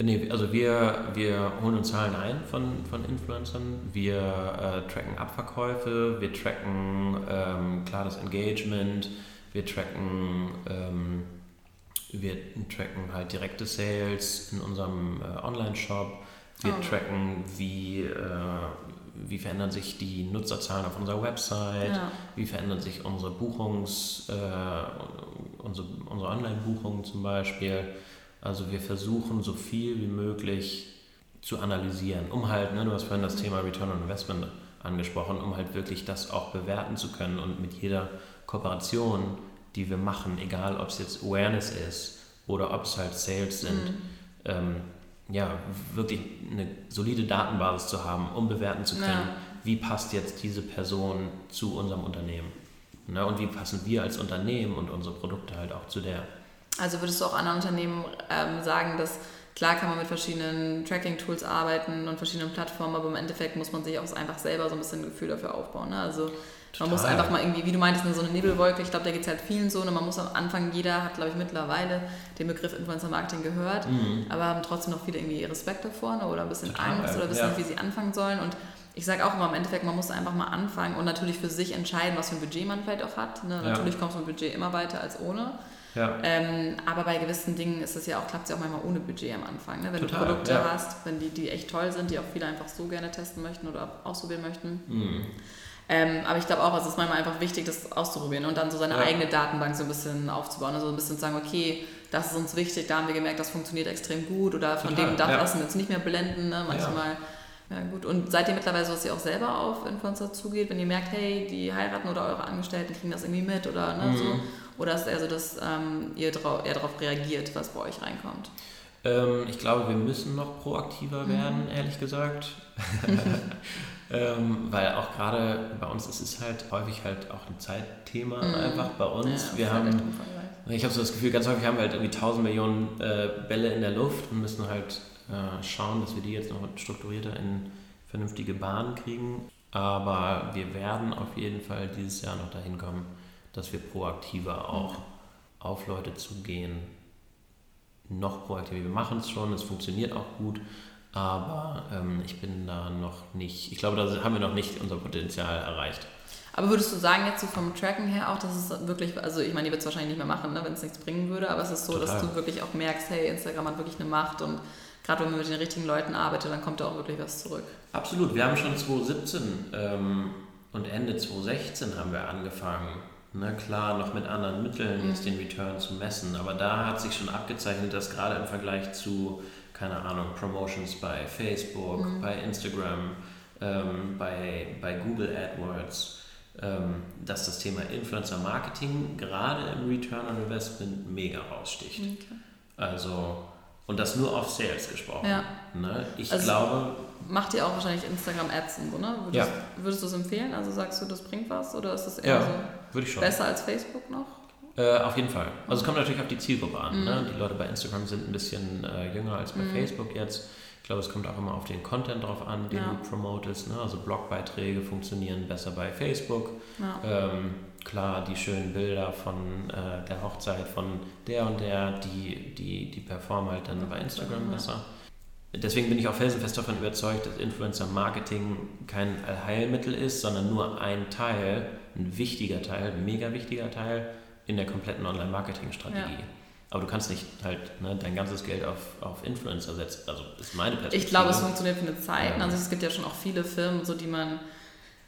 Nee, also wir, wir holen uns Zahlen ein von, von Influencern, wir äh, tracken Abverkäufe, wir tracken ähm, klar das Engagement, wir tracken, ähm, wir tracken halt direkte Sales in unserem äh, Online-Shop, wir Oh. tracken, wie, äh, wie verändern sich die Nutzerzahlen auf unserer Website, ja. wie verändern sich unsere Buchungs, äh, unsere, unsere Online-Buchungen zum Beispiel. Also wir versuchen so viel wie möglich zu analysieren, um halt, ne, du hast vorhin das Thema Return on Investment angesprochen, um halt wirklich das auch bewerten zu können und mit jeder Kooperation, die wir machen, egal ob es jetzt Awareness ist oder ob es halt Sales sind, Mhm. ähm, ja, wirklich eine solide Datenbasis zu haben, um bewerten zu können, Ja. wie passt jetzt diese Person zu unserem Unternehmen. Ne, und wie passen wir als Unternehmen und unsere Produkte halt auch zu der. Also würdest du auch anderen Unternehmen ähm, sagen, dass klar kann man mit verschiedenen Tracking-Tools arbeiten und verschiedenen Plattformen, aber im Endeffekt muss man sich auch einfach selber so ein bisschen ein Gefühl dafür aufbauen. Ne? Also man muss Total. einfach mal irgendwie, wie du meintest, ne, so eine Nebelwolke, ich glaube, da geht es halt vielen so. Und man muss am Anfang, jeder hat, glaube ich, mittlerweile den Begriff Influencer-Marketing gehört, Mhm. aber haben trotzdem noch viele irgendwie Respekt davor ne, oder ein bisschen Total, Angst oder wissen ja. nicht, wie sie anfangen sollen. Und ich sage auch immer im Endeffekt, man muss einfach mal anfangen und natürlich für sich entscheiden, was für ein Budget man vielleicht auch hat. Ne? Ja. Natürlich kommst du mit Budget immer weiter als ohne. Ja, Ähm, aber bei gewissen Dingen ist es ja auch, klappt es ja auch manchmal ohne Budget am Anfang. Ne? Wenn Total, du Produkte ja. hast, wenn die, die echt toll sind, die auch viele einfach so gerne testen möchten oder ausprobieren möchten. mhm. Ähm, aber ich glaube auch, es ist manchmal einfach wichtig, das auszuprobieren und dann so seine Ja. eigene Datenbank so ein bisschen aufzubauen. Also so ein bisschen zu sagen, okay, das ist uns wichtig, da haben wir gemerkt, das funktioniert extrem gut oder von Total, dem das ja. lassen wir uns nicht mehr blenden. Ne? Manchmal Ja, gut. Und seid ihr mittlerweile so, dass ihr auch selber auf Influencer zugeht, wenn ihr merkt, hey, die heiraten oder eure Angestellten kriegen das irgendwie mit oder ne, mhm. so? Oder ist eher so, dass ähm, ihr eher darauf reagiert, was bei euch reinkommt? Ähm, ich glaube, wir müssen noch proaktiver werden, mhm. ehrlich gesagt. ähm, weil auch gerade bei uns ist es halt häufig halt auch ein Zeitthema mhm. einfach bei uns. Ja, wir haben, ich habe so das Gefühl, ganz häufig haben wir halt irgendwie tausend Millionen äh, Bälle in der Luft und müssen halt äh, schauen, dass wir die jetzt noch strukturierter in vernünftige Bahnen kriegen. Aber wir werden auf jeden Fall dieses Jahr noch dahin kommen, dass wir proaktiver auch mhm. auf Leute zugehen. Noch proaktiver. Wir machen es schon, es funktioniert auch gut, aber ähm, ich bin da noch nicht, ich glaube, da haben wir noch nicht unser Potenzial erreicht. Aber würdest du sagen, jetzt so vom Tracken her auch, dass es wirklich, also ich meine, ihr wird es wahrscheinlich nicht mehr machen, ne, wenn es nichts bringen würde, aber es ist so, Total. dass du wirklich auch merkst, hey, Instagram hat wirklich eine Macht und gerade wenn man mit den richtigen Leuten arbeitet, dann kommt da auch wirklich was zurück. Absolut. Wir haben schon 2017 ähm, und Ende 2016 haben wir angefangen, ne, klar, noch mit anderen Mitteln mhm. jetzt den Return zu messen, aber da hat sich schon abgezeichnet, dass gerade im Vergleich zu, keine Ahnung, Promotions bei Facebook, mhm. bei Instagram, ähm, bei, bei Google AdWords, ähm, dass das Thema Influencer Marketing gerade im Return on Investment mega raussticht. Okay. Also und das nur auf Sales gesprochen. Ja. Ne? Ich also glaube. Macht ihr auch wahrscheinlich Instagram-Ads und so, ne? Würdest, ja. würdest du es empfehlen? Also sagst du, das bringt was? Oder ist das eher ja, so besser als Facebook noch? Äh, auf jeden Fall. Also es kommt natürlich auf die Zielgruppe an. Ne? Mhm. Ne? Die Leute bei Instagram sind ein bisschen äh, jünger als bei mhm. Facebook jetzt. Ich glaube, es kommt auch immer auf den Content drauf an, den ja. du promotest. Ne? Also Blogbeiträge funktionieren besser bei Facebook. Ja. Ähm, klar, die schönen Bilder von äh, der Hochzeit von der und der, die, die, die performen halt dann bei Instagram besser. Deswegen bin ich auch felsenfest davon überzeugt, dass Influencer-Marketing kein Allheilmittel ist, sondern nur ein Teil, ein wichtiger Teil, ein mega wichtiger Teil in der kompletten Online-Marketing-Strategie. Ja. Aber du kannst nicht halt ne, dein ganzes Geld auf, auf Influencer setzen. Also ist meine Perspektive. Ich glaube, es funktioniert für eine Zeit. Ja. Also es gibt ja schon auch viele Filme, so die man,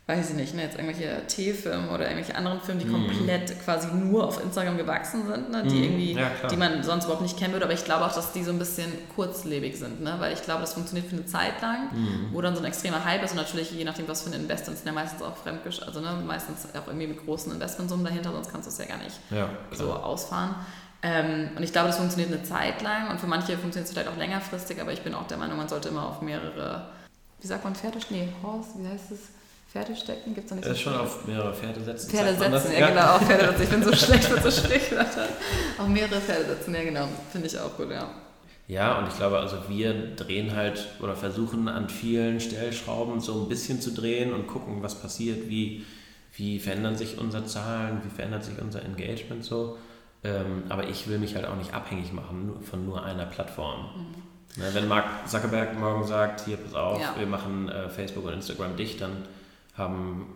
weiß ich nicht, ne, jetzt irgendwelche T-Firmen oder irgendwelche anderen Firmen, die mhm. komplett quasi nur auf Instagram gewachsen sind, ne, die mhm. irgendwie, ja, die man sonst überhaupt nicht kennen würde. Aber ich glaube auch, dass die so ein bisschen kurzlebig sind, ne? weil ich glaube, das funktioniert für eine Zeit lang, mhm. wo dann so ein extremer Hype ist und natürlich je nachdem, was für ein Investment sind ja meistens auch fremdgesch, also ne, meistens auch irgendwie mit großen Investmentsummen dahinter, sonst kannst du es ja gar nicht ja, so ausfahren. Ähm, und ich glaube, das funktioniert eine Zeit lang und für manche funktioniert es vielleicht auch längerfristig, aber ich bin auch der Meinung, man sollte immer auf mehrere, wie sagt man, Pferde, nee, Horse, wie heißt es? Pferde stecken? Gibt es da nicht so? Äh, schon auf mehrere Pferde setzen. Pferde setzen, ja, ja, genau, auf Pferde setzen. Ich bin so schlecht mit so Sprichwörtern. Auf mehrere Pferde setzen, ja genau, finde ich auch gut, ja. Ja, und ich glaube, also wir drehen halt oder versuchen an vielen Stellschrauben so ein bisschen zu drehen und gucken, was passiert, wie, wie verändern sich unsere Zahlen, wie verändert sich unser Engagement so. Ähm, aber ich will mich halt auch nicht abhängig machen von nur einer Plattform. Mhm. Ne, wenn Mark Zuckerberg morgen sagt, hier pass auf, ja. wir machen äh, Facebook und Instagram dicht, dann haben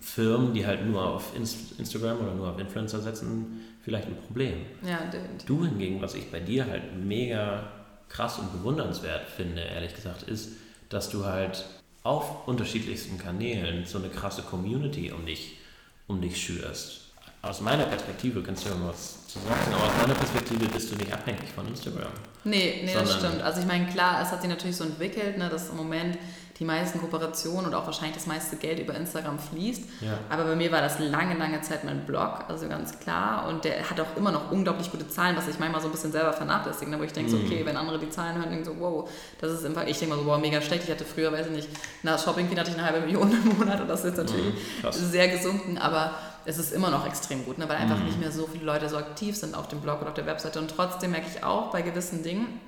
Firmen, die halt nur auf Inst Instagram oder nur auf Influencer setzen, vielleicht ein Problem. Ja, definitiv. Du hingegen, was ich bei dir halt mega krass und bewundernswert finde, ehrlich gesagt, ist, dass du halt auf unterschiedlichsten Kanälen so eine krasse Community um dich, um dich schürst aus meiner Perspektive, kannst du irgendwas zu sagen, aber aus meiner Perspektive bist du nicht abhängig von Instagram. Nee, nee, das stimmt. Also ich meine, klar, es hat sich natürlich so entwickelt, ne, dass im Moment die meisten Kooperationen und auch wahrscheinlich das meiste Geld über Instagram fließt. Ja. Aber bei mir war das lange, lange Zeit mein Blog, also ganz klar. Und der hat auch immer noch unglaublich gute Zahlen, was ich manchmal so ein bisschen selber vernachlässige, ne, wo ich denke, mhm. so, okay, wenn andere die Zahlen hören, denke so, wow, das ist einfach, ich denke mal so, wow, mega schlecht. Ich hatte früher, weiß ich nicht, nach Shopping hatte ich eine halbe Million im Monat und das ist jetzt natürlich mhm, sehr gesunken, aber es ist immer noch extrem gut, ne, weil einfach mhm. nicht mehr so viele Leute so aktiv sind auf dem Blog oder auf der Webseite. Und trotzdem merke ich auch bei gewissen Dingen,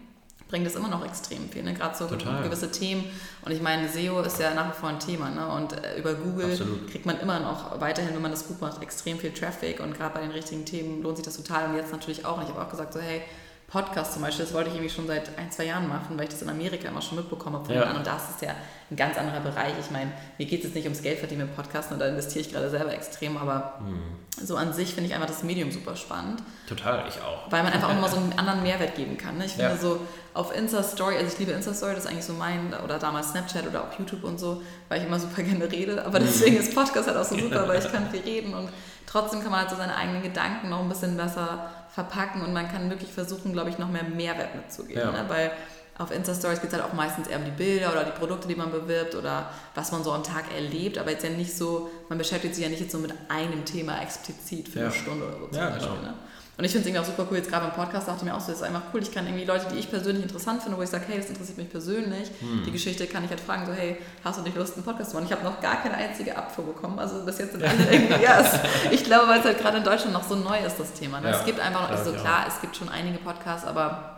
bringt es immer noch extrem viel, ne? gerade so Total. gewisse Themen. Und ich meine, SEO ist ja nach wie vor ein Thema. Ne? Und äh, über Google Absolut. kriegt man immer noch weiterhin, wenn man das gut macht, extrem viel Traffic. Und gerade bei den richtigen Themen lohnt sich das total. Und jetzt natürlich auch. Und ich habe auch gesagt, so hey, Podcast zum Beispiel, das wollte ich irgendwie schon seit ein, zwei Jahren machen, weil ich das in Amerika immer schon mitbekomme von ja. Und das ist ja ein ganz anderer Bereich. Ich meine, mir geht es jetzt nicht ums Geld verdienen mit Podcasten und da investiere ich gerade selber extrem, aber mhm. So an sich finde ich einfach das Medium super spannend. Total, ich auch. Weil man einfach auch immer so einen anderen Mehrwert geben kann. Ne? Ich finde ja. so auf Insta-Story, also ich liebe Insta-Story, das ist eigentlich so mein, oder damals Snapchat oder auch YouTube und so, weil ich immer super gerne rede, aber mhm. deswegen ist Podcast halt auch so super, weil ich kann viel reden und trotzdem kann man halt so seine eigenen Gedanken noch ein bisschen besser verpacken und man kann wirklich versuchen, glaube ich, noch mehr Mehrwert mitzugeben. Ja. Ne? Weil auf Insta-Stories geht es halt auch meistens eher um die Bilder oder die Produkte, die man bewirbt oder was man so am Tag erlebt, aber jetzt ja nicht so, man beschäftigt sich ja nicht jetzt so mit einem Thema explizit für ja. eine Stunde oder so. Ja, genau. Ne? Und ich finde es irgendwie auch super cool, jetzt gerade beim Podcast dachte ich mir auch so, das ist einfach cool, ich kann irgendwie Leute, die ich persönlich interessant finde, wo ich sage, hey, das interessiert mich persönlich, hm. die Geschichte kann ich halt fragen, so, hey, hast du nicht Lust, einen Podcast zu machen? Ich habe noch gar keine einzige Abfuhr bekommen, also bis jetzt sind alle irgendwie, ja, yes. ich glaube, weil es halt gerade in Deutschland noch so neu ist, das Thema. Ne? Es gibt einfach noch, also klar, es gibt schon einige Podcasts, aber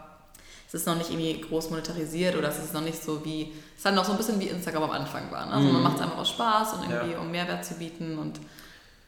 es ist noch nicht irgendwie groß monetarisiert oder es ist noch nicht so wie, es ist halt noch so ein bisschen wie Instagram am Anfang war. Ne? Also mhm. man macht es einfach aus Spaß und irgendwie, ja. um Mehrwert zu bieten und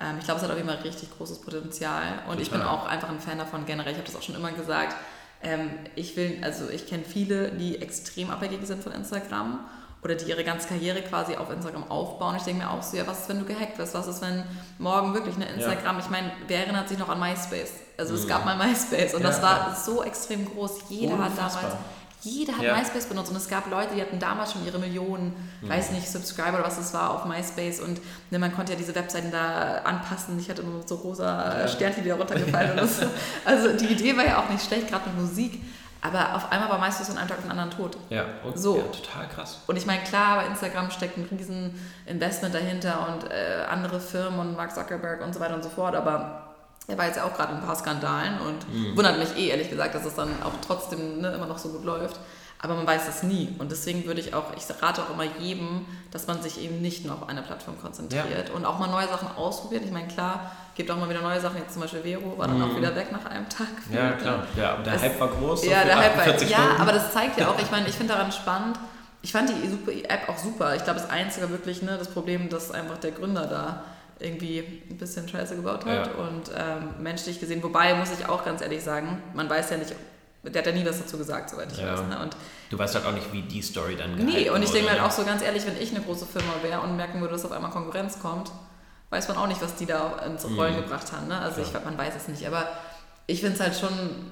ähm, ich glaube, es hat auf jeden Fall richtig großes Potenzial. Und Total. ich bin auch einfach ein Fan davon generell. Ich habe das auch schon immer gesagt. Ähm, ich will, also ich kenne viele, die extrem abhängig sind von Instagram oder die ihre ganze Karriere quasi auf Instagram aufbauen. Ich denke mir auch so, ja, was ist, wenn du gehackt wirst? Was ist, wenn morgen wirklich eine Instagram, ja. ich meine, wer erinnert sich noch an MySpace? Also mhm. es gab mal MySpace und ja, das war klar. so extrem groß. Jeder Unfassbar. hat damals jeder hat ja. MySpace benutzt und es gab Leute, die hatten damals schon ihre Millionen, mhm. weiß nicht, Subscriber oder was es war auf MySpace und ne, man konnte ja diese Webseiten da anpassen. Ich hatte immer so rosa ja. Sternchen, die da runtergefallen ja. sind. Also die Idee war ja auch nicht schlecht, gerade mit Musik. Aber auf einmal war MySpace von einem Tag auf den anderen tot. Ja, und, so. ja total krass. Und ich meine, klar, bei Instagram steckt ein riesen Investment dahinter und äh, andere Firmen und Mark Zuckerberg und so weiter und so fort, aber er war jetzt ja auch gerade in ein paar Skandalen und mhm. wundert mich eh ehrlich gesagt, dass es dann auch trotzdem ne, immer noch so gut läuft. Aber man weiß es nie. Und deswegen würde ich auch, ich rate auch immer jedem, dass man sich eben nicht nur auf eine Plattform konzentriert ja. und auch mal neue Sachen ausprobiert. Ich meine, klar, gibt auch mal wieder neue Sachen. Jetzt zum Beispiel Vero war dann mhm. auch wieder weg nach einem Tag. Ja, klar. Ja, aber der es, Hype war groß. Ja, der Hype war, ja, aber das zeigt ja auch, ich meine, ich finde daran spannend, ich fand die App auch super. Ich glaube, das Einzige wirklich ne, das Problem, dass einfach der Gründer da irgendwie ein bisschen Scheiße gebaut hat ja. und ähm, menschlich gesehen, wobei muss ich auch ganz ehrlich sagen, man weiß ja nicht, der hat ja nie was dazu gesagt, soweit ich ja. weiß. Ne? Und du weißt halt auch nicht, wie die Story dann Nee, und ich denke mir halt auch so ganz ehrlich, wenn ich eine große Firma wäre und merken würde, dass auf einmal Konkurrenz kommt, weiß man auch nicht, was die da ins Rollen mhm. gebracht haben. Ne? Also ja. ich, man weiß es nicht, aber ich finde es halt schon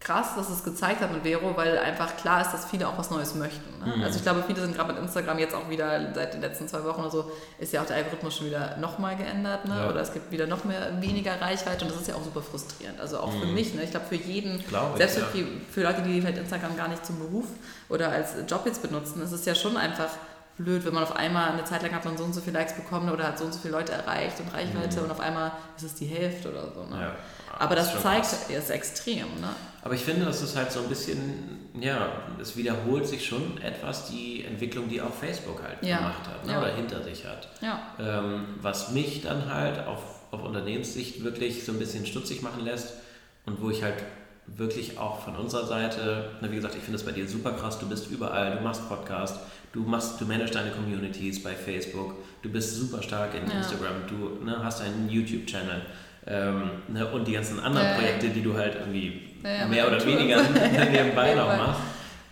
krass, dass es gezeigt hat mit Vero, weil einfach klar ist, dass viele auch was Neues möchten. Ne? Mhm. Also ich glaube, viele sind gerade mit Instagram jetzt auch wieder seit den letzten zwei Wochen oder so, ist ja auch der Algorithmus schon wieder nochmal geändert ne? Ja. oder es gibt wieder noch mehr weniger Reichweite und das ist ja auch super frustrierend. Also auch mhm. für mich, ne? ich glaube für jeden, glaube selbst ich, für, ja. für Leute, die vielleicht Instagram gar nicht zum Beruf oder als Job jetzt benutzen, ist es ja schon einfach blöd, wenn man auf einmal eine Zeit lang hat man so und so viele Likes bekommen oder hat so und so viele Leute erreicht und Reichweite mhm. und auf einmal ist es die Hälfte oder so. Ne? Ja. Aber das, das zeigt, krass. ist extrem. Ne? Aber ich finde, das ist halt so ein bisschen, ja, es wiederholt sich schon etwas die Entwicklung, die auch Facebook halt ja. gemacht hat ne, ja. oder hinter sich hat. Ähm, was mich dann halt auf, auf Unternehmenssicht wirklich so ein bisschen stutzig machen lässt und wo ich halt wirklich auch von unserer Seite, ne, wie gesagt, ich finde es bei dir super krass, du bist überall, du machst Podcast, du machst, du managst deine Communities bei Facebook, du bist super stark in ja. Instagram, du ne, hast einen YouTube-Channel ähm, ne, und die ganzen anderen ja, Projekte, die du halt irgendwie ja, mehr oder weniger nebenbei noch machst.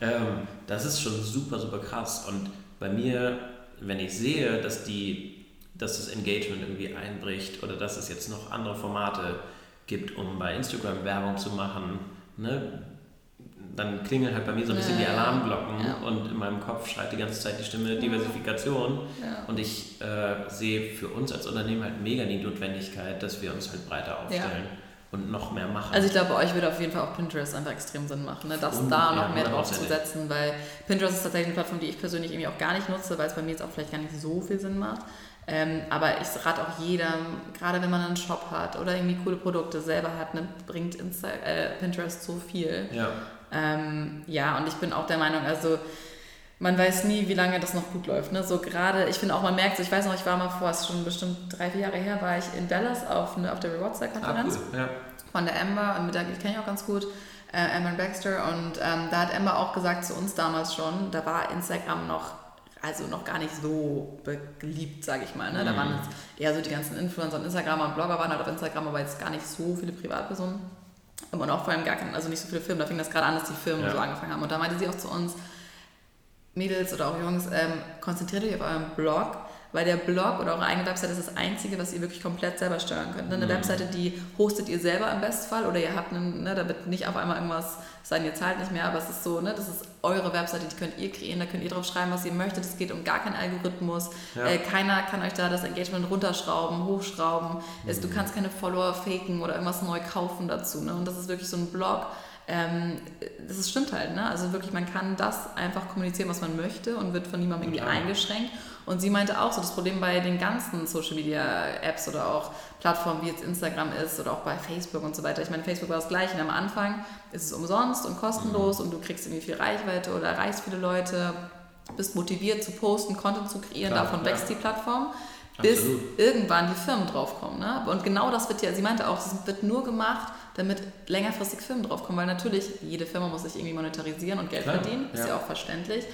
Ähm, das ist schon super, super krass. Und bei mir, wenn ich sehe, dass, die, dass das Engagement irgendwie einbricht oder dass es jetzt noch andere Formate gibt, um bei Instagram Werbung zu machen, ne, dann klingeln halt bei mir so ein bisschen ja, die Alarmglocken ja. und in meinem Kopf schreit die ganze Zeit die Stimme Diversifikation. Ja. Und ich äh, sehe für uns als Unternehmen halt mega die Notwendigkeit, dass wir uns halt breiter aufstellen. Und noch mehr machen. Also ich glaube, bei euch würde auf jeden Fall auch Pinterest einfach extrem Sinn machen, ne? das und, da noch mehr drauf zu setzen, weil Pinterest ist tatsächlich eine Plattform, die ich persönlich irgendwie auch gar nicht nutze, weil es bei mir jetzt auch vielleicht gar nicht so viel Sinn macht. Ähm, aber ich rate auch jedem, gerade wenn man einen Shop hat oder irgendwie coole Produkte selber hat, ne, bringt Insta äh, Pinterest so viel. Ja. Ähm, ja, und ich bin auch der Meinung, also man weiß nie, wie lange das noch gut läuft. Ne? So gerade, ich finde auch, man merkt, so, ich weiß noch, ich war mal vor, es ist schon bestimmt drei, vier Jahre her, war ich in Dallas auf, ne, auf der Rewards-Konferenz ah, cool. ja. von der Amber, und mit der kenne ich auch ganz gut, äh, Amber Baxter. Und ähm, da hat Amber auch gesagt zu uns damals schon, da war Instagram noch also noch gar nicht so beliebt, sage ich mal. Ne? Da waren mhm. jetzt eher so die ganzen Influencer und Instagramer und Blogger waren halt auf Instagram, aber jetzt gar nicht so viele Privatpersonen. Und auch vor allem gar keine, also nicht so viele Firmen. Da fing das gerade an, dass die Firmen ja. so angefangen haben. Und da meinte sie auch zu uns, Mädels oder auch Jungs, ähm, konzentriert euch auf euren Blog, weil der Blog oder eure eigene Webseite ist das Einzige, was ihr wirklich komplett selber steuern könnt. Eine mhm. Webseite, die hostet ihr selber im Bestfall oder ihr habt einen, ne, da wird nicht auf einmal irgendwas sein, ihr zahlt nicht mehr, aber es ist so, ne, das ist eure Webseite, die könnt ihr kreieren, da könnt ihr drauf schreiben, was ihr möchtet. Es geht um gar keinen Algorithmus. Ja. Äh, keiner kann euch da das Engagement runterschrauben, hochschrauben. Mhm. Es, du kannst keine Follower faken oder irgendwas neu kaufen dazu. Ne? Und das ist wirklich so ein Blog ähm, das stimmt halt, ne? Also wirklich, man kann das einfach kommunizieren, was man möchte und wird von niemandem irgendwie Total. eingeschränkt. Und sie meinte auch so, das Problem bei den ganzen Social Media Apps oder auch Plattformen wie jetzt Instagram ist oder auch bei Facebook und so weiter. Ich meine, Facebook war das gleiche. Am Anfang ist es umsonst und kostenlos mhm. und du kriegst irgendwie viel Reichweite oder erreichst viele Leute, bist motiviert zu posten, Content zu kreieren, Klar, davon ja. wächst die Plattform bis Absolut. irgendwann die Firmen draufkommen. Ne? Und genau das wird ja, sie meinte auch, es wird nur gemacht, damit längerfristig Firmen draufkommen, weil natürlich jede Firma muss sich irgendwie monetarisieren und Geld Klar, verdienen, ist ja. ja auch verständlich.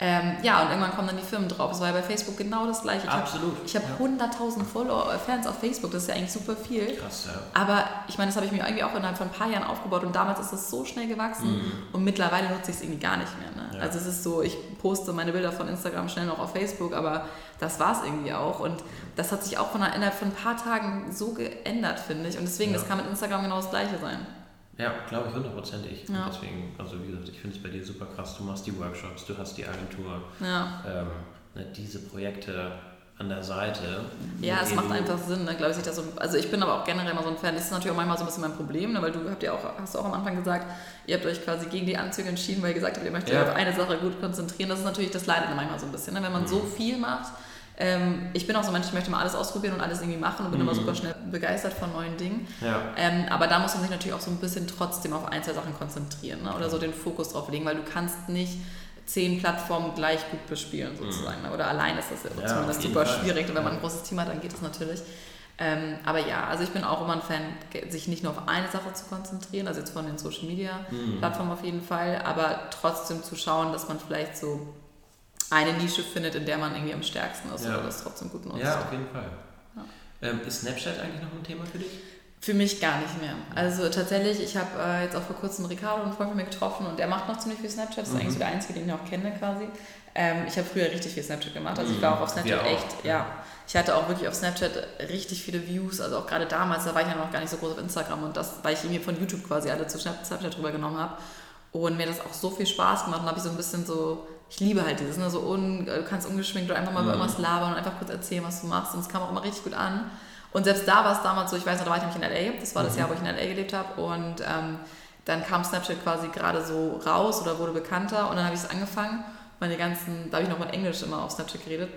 Ähm, ja, und irgendwann kommen dann die Firmen drauf. Das war ja bei Facebook genau das gleiche. Ich Absolut. Hab, ich habe ja. 100.000 Follower, äh, Fans auf Facebook, das ist ja eigentlich super viel. Krass, ja. Aber ich meine, das habe ich mir irgendwie auch innerhalb von ein paar Jahren aufgebaut und damals ist das so schnell gewachsen mhm. und mittlerweile nutze ich es irgendwie gar nicht mehr. Ne? Ja. Also es ist so, ich poste meine Bilder von Instagram schnell noch auf Facebook, aber das war es irgendwie auch. Und das hat sich auch von, innerhalb von ein paar Tagen so geändert, finde ich. Und deswegen, das kann mit Instagram genau das gleiche sein. Ja, glaube ich hundertprozentig. Ja. Deswegen, also wie gesagt, ich finde es bei dir super krass. Du machst die Workshops, du hast die Agentur. Ja. Ähm, ne, diese Projekte an der Seite. Ja, es macht einfach Sinn, ne, glaube ich. Das so, also ich bin aber auch generell immer so ein Fan. Das ist natürlich auch manchmal so ein bisschen mein Problem, ne, weil du habt ja auch, hast du auch am Anfang gesagt, ihr habt euch quasi gegen die Anzüge entschieden, weil ihr gesagt habt, ihr möchtet ja. auf eine Sache gut konzentrieren. Das ist natürlich, das leidet manchmal so ein bisschen. Ne? Wenn man mhm. so viel macht, ähm, ich bin auch so ein Mensch, ich möchte mal alles ausprobieren und alles irgendwie machen und bin mhm. immer super schnell begeistert von neuen Dingen. Ja. Ähm, aber da muss man sich natürlich auch so ein bisschen trotzdem auf ein, zwei Sachen konzentrieren ne? oder so den Fokus drauf legen, weil du kannst nicht zehn Plattformen gleich gut bespielen sozusagen. Mhm. Oder allein ist das ja, ja zumindest super Fall. schwierig. Und wenn man ein großes Team hat, dann geht das natürlich. Ähm, aber ja, also ich bin auch immer ein Fan, sich nicht nur auf eine Sache zu konzentrieren, also jetzt von den Social Media mhm. Plattformen auf jeden Fall, aber trotzdem zu schauen, dass man vielleicht so eine Nische findet, in der man irgendwie am stärksten ist ja. oder das trotzdem gut nutzt. Ja, auf jeden Fall. Ja. Ähm, ist Snapchat eigentlich noch ein Thema für dich? Für mich gar nicht mehr. Also tatsächlich, ich habe äh, jetzt auch vor kurzem Ricardo, einen Freund von mir, getroffen und der macht noch ziemlich viel Snapchat. Das ist mhm. eigentlich so der einzige, den ich auch kenne quasi. Ähm, ich habe früher richtig viel Snapchat gemacht. Also ich war auch auf Snapchat echt, ja. Ich hatte auch wirklich auf Snapchat richtig viele Views. Also auch gerade damals, da war ich ja noch gar nicht so groß auf Instagram und das, weil ich mir von YouTube quasi alle zu Snapchat rübergenommen habe. Und mir das auch so viel Spaß gemacht und habe ich so ein bisschen so ich liebe halt dieses, ne, so un, du kannst ungeschminkt oder einfach mal mhm. über irgendwas labern und einfach kurz erzählen, was du machst. Und es kam auch immer richtig gut an. Und selbst da war es damals so, ich weiß noch, da war ich nämlich in L.A., das war das mhm. Jahr, wo ich in L.A. gelebt habe. Und ähm, dann kam Snapchat quasi gerade so raus oder wurde bekannter. Und dann habe ich es angefangen. Meine ganzen, da habe ich noch mal Englisch immer auf Snapchat geredet.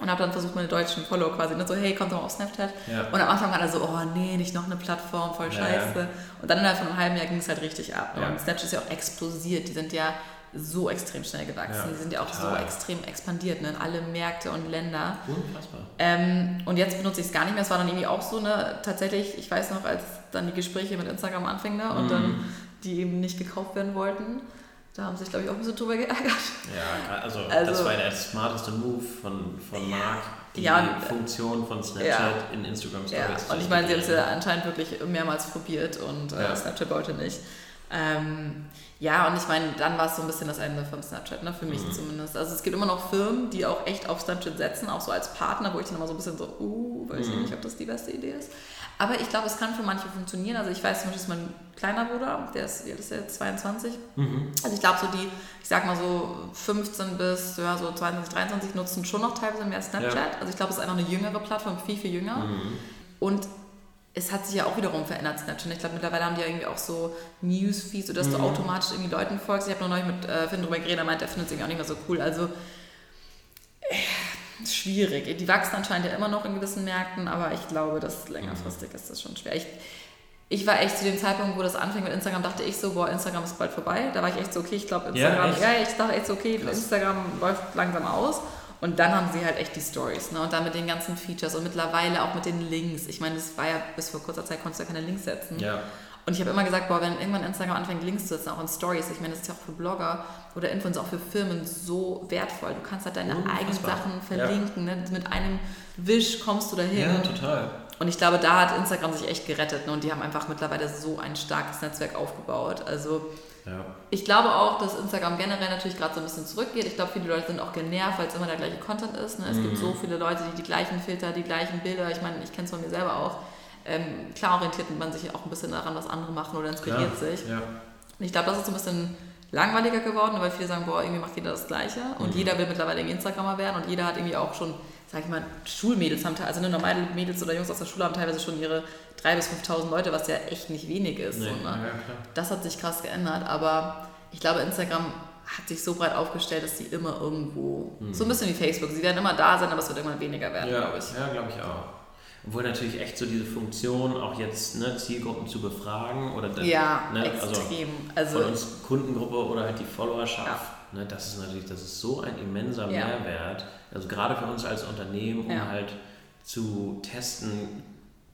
Und habe dann versucht, meine deutschen Follower quasi, ne, so, hey, kommt doch mal auf Snapchat. Ja. Und am Anfang war er so, oh nee, nicht noch eine Plattform, voll scheiße. Ja. Und dann innerhalb von einem halben Jahr ging es halt richtig ab. Und Snapchat ist ja auch explosiert. Die sind ja so extrem schnell gewachsen. Ja, die sind ja auch total. so extrem expandiert ne, in alle Märkte und Länder. Unfassbar. Ähm, und jetzt benutze ich es gar nicht mehr. Es war dann irgendwie auch so, ne, tatsächlich, ich weiß noch, als dann die Gespräche mit Instagram anfingen ne, und mm. dann die eben nicht gekauft werden wollten. Da haben sich, glaube ich, auch ein bisschen drüber geärgert. Ja, also, also das war der smarteste Move von, von Mark, die ja, Funktion von Snapchat ja, in Instagram Stories. Ja. Und ich meine, sie haben es ja anscheinend wirklich mehrmals probiert und äh, Snapchat wollte nicht. Ähm, ja, und ich meine, dann war es so ein bisschen das Ende von Snapchat, ne? für mich mhm. zumindest. Also es gibt immer noch Firmen, die auch echt auf Snapchat setzen, auch so als Partner, wo ich dann immer so ein bisschen so, uh, weiß ich mhm. nicht, ob das die beste Idee ist. Aber ich glaube, es kann für manche funktionieren. Also ich weiß zum Beispiel, dass mein kleiner Bruder, der ist, der ist jetzt 22. Mhm. Also ich glaube, so die, ich sag mal so 15 bis ja, so 22, 23 nutzen schon noch teilweise mehr Snapchat. Ja. Also ich glaube, es ist einfach eine jüngere Plattform, viel, viel jünger. Mhm. Und es hat sich ja auch wiederum verändert, Snapchat. Ich glaube, mittlerweile haben die ja irgendwie auch so Newsfeeds, sodass mhm. du automatisch irgendwie Leuten folgst. Ich habe noch neulich mit äh, Finn drüber geredet, er meint, er findet es irgendwie auch nicht mehr so cool. Also, äh, schwierig. Die wachsen anscheinend ja immer noch in gewissen Märkten, aber ich glaube, dass längerfristig mhm. ist das schon schwer. Ich, ich war echt zu dem Zeitpunkt, wo das anfing mit Instagram, dachte ich so, boah, Instagram ist bald vorbei. Da war ich echt so, okay, ich glaube, Instagram, ja, ja, ich dachte echt so, okay, Krass. Instagram läuft langsam aus. Und dann haben sie halt echt die Stories, ne? Und dann mit den ganzen Features und mittlerweile auch mit den Links. Ich meine, das war ja bis vor kurzer Zeit konntest du ja keine Links setzen. Ja. Und ich habe immer gesagt, boah, wenn irgendwann Instagram anfängt, Links zu setzen, auch in Stories, ich meine, das ist ja auch für Blogger oder Influencer, auch für Firmen so wertvoll. Du kannst halt deine Unfassbar. eigenen Sachen verlinken. Ja. Ne? Mit einem Wisch kommst du dahin. Ja, total. Und ich glaube, da hat Instagram sich echt gerettet. Ne? Und die haben einfach mittlerweile so ein starkes Netzwerk aufgebaut. Also ja. Ich glaube auch, dass Instagram generell natürlich gerade so ein bisschen zurückgeht. Ich glaube, viele Leute sind auch genervt, weil es immer der gleiche Content ist. Ne? Es mhm. gibt so viele Leute, die die gleichen Filter, die gleichen Bilder, ich meine, ich kenne es von mir selber auch. Ähm, klar orientiert man sich auch ein bisschen daran, was andere machen oder inspiriert Klar. sich. Ja. Und ich glaube, das ist so ein bisschen langweiliger geworden, weil viele sagen, boah, irgendwie macht jeder das Gleiche und mhm. jeder will mittlerweile irgendwie Instagrammer werden und jeder hat irgendwie auch schon, sag ich mal, Schulmädels haben, also eine normale Mädels oder Jungs aus der Schule haben teilweise schon ihre 3.000 bis 5.000 Leute, was ja echt nicht wenig ist. Nee, so, ne? ja, das hat sich krass geändert, aber ich glaube, Instagram hat sich so breit aufgestellt, dass sie immer irgendwo, mhm. so ein bisschen wie Facebook, sie werden immer da sein, aber es wird irgendwann weniger werden, ja, glaube ich. Ja, glaube ich auch. Obwohl natürlich echt so diese Funktion, auch jetzt ne, Zielgruppen zu befragen oder das, ja, ne, also extrem. Also, von uns Kundengruppe oder halt die Followerschaft, ja. ne, das ist natürlich, das ist so ein immenser. Mehrwert. Also gerade für uns als Unternehmen, um ja. halt zu testen,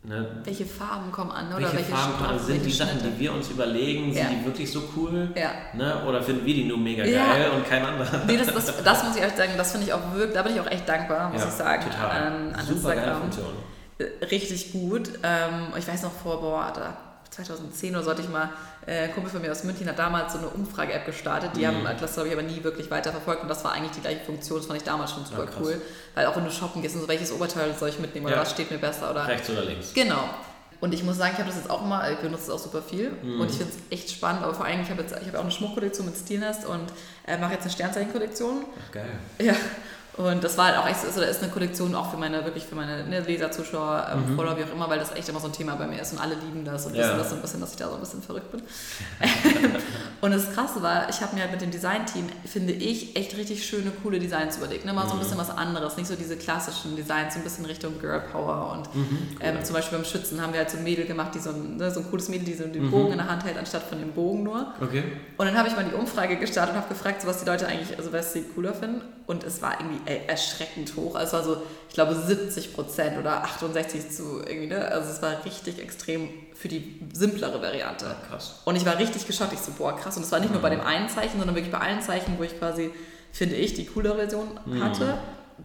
Ne? Welche Farben kommen an? Oder welche, welche Farben kommen an? Sind die Sachen, die wir uns überlegen, sind ja. die wirklich so cool? Ja. Ne? Oder finden wir die nur mega geil ja. und kein anderer? Nee, das, das, das muss ich euch sagen, das finde ich auch wirklich, da bin ich auch echt dankbar, muss ich sagen. Total. An, an Super Instagram. geile Funktion. Äh, richtig gut. Ähm, ich weiß noch vor, boah, da 2010 oder sollte ich mal, äh, ein Kumpel von mir aus München hat damals so eine Umfrage-App gestartet. Die mhm. haben das, glaube ich, aber nie wirklich weiterverfolgt und das war eigentlich die gleiche Funktion. Das fand ich damals schon super ja, cool. Weil auch wenn du shoppen gehst und so, welches Oberteil soll ich mitnehmen oder ja. was steht mir besser? Oder Rechts oder links. Genau. Und ich muss sagen, ich habe das jetzt auch mal, ich benutze es auch super viel mhm. und ich finde es echt spannend, aber vor allem, ich habe jetzt, ich habe auch eine Schmuckkollektion mit Stilnest und äh, mache jetzt eine Sternzeichen-Kollektion. Geil. Ja, und das war halt auch echt, also da ist eine Kollektion auch für meine, wirklich für meine ne, Leser, Zuschauer, ähm, mhm. Follower, wie auch immer, weil das echt immer so ein Thema bei mir ist und alle lieben das und ja. wissen das so ein bisschen, dass ich da so ein bisschen verrückt bin. und das Krasse war, ich habe mir halt mit dem Design-Team, finde ich, echt richtig schöne, coole Designs überlegt. Ne? Mal so ein mhm. bisschen was anderes, nicht so diese klassischen Designs, so ein bisschen Richtung Girl Power und mhm, cool. ähm, zum Beispiel beim Schützen haben wir halt so ein Mädel gemacht, die so ein, ne, so ein cooles Mädel, die so den mhm. Bogen in der Hand hält, anstatt von dem Bogen nur. Okay. Und dann habe ich mal die Umfrage gestartet und habe gefragt, so was die Leute eigentlich, also was sie cooler finden und es war irgendwie ey, erschreckend hoch. Also es war so, ich glaube, 70 Prozent oder 68 zu irgendwie, ne? Also es war richtig extrem für die simplere Variante. Ja, krass. Und ich war richtig geschockt. Ich so, boah, krass. Und es war nicht mhm. nur bei dem einen Zeichen, sondern wirklich bei allen Zeichen, wo ich quasi, finde ich, die coolere Version mhm.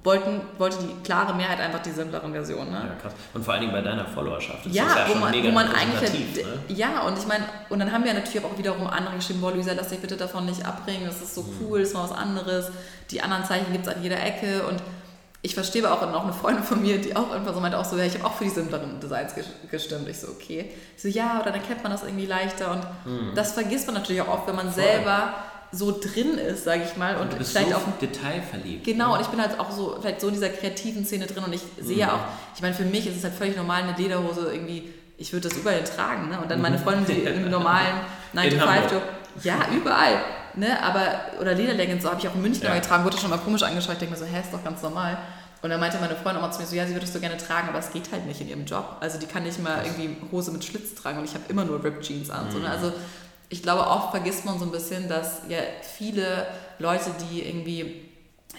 Wollten, wollte die klare Mehrheit einfach die simpleren Versionen. Ne? Ja, krass. Und vor allen Dingen bei deiner Followerschaft. Das ja, ist ja wo, man, wo man eigentlich. Ne? Ja, und ich meine, und dann haben wir natürlich auch wiederum andere geschrieben, boah, Luisa, lass dich bitte davon nicht abbringen, das ist so mhm. cool, das ist mal was anderes. Die anderen Zeichen gibt es an jeder Ecke und ich verstehe aber auch noch eine Freundin von mir, die auch einfach so meinte, auch so, ja, ich habe auch für die simpleren Designs gestimmt. Ich so, okay. Ich so, ja, oder dann kennt man das irgendwie leichter und mhm. das vergisst man natürlich auch oft, wenn man Voll. selber so drin ist, sage ich mal. Und, und vielleicht so auch Detail verliebt. Genau, und ich bin halt auch so, vielleicht so in dieser kreativen Szene drin und ich sehe ja mhm. auch, ich meine, für mich ist es halt völlig normal, eine Lederhose irgendwie, ich würde das überall tragen, ne? Und dann meine mhm. Freundin, die in einem normalen 9-to-5-Job, ja, überall. Ne, aber, oder Lederleggings, so habe ich auch in München ja. getragen, wurde schon mal komisch angeschaut. Ich denke mir so, hä, ist doch ganz normal. Und dann meinte meine Freundin auch mal zu mir so, ja, sie würde es so gerne tragen, aber es geht halt nicht in ihrem Job. Also die kann nicht mal irgendwie Hose mit Schlitz tragen und ich habe immer nur Ripped Jeans an. Mhm. So, ne? Also ich glaube, oft vergisst man so ein bisschen, dass ja viele Leute, die irgendwie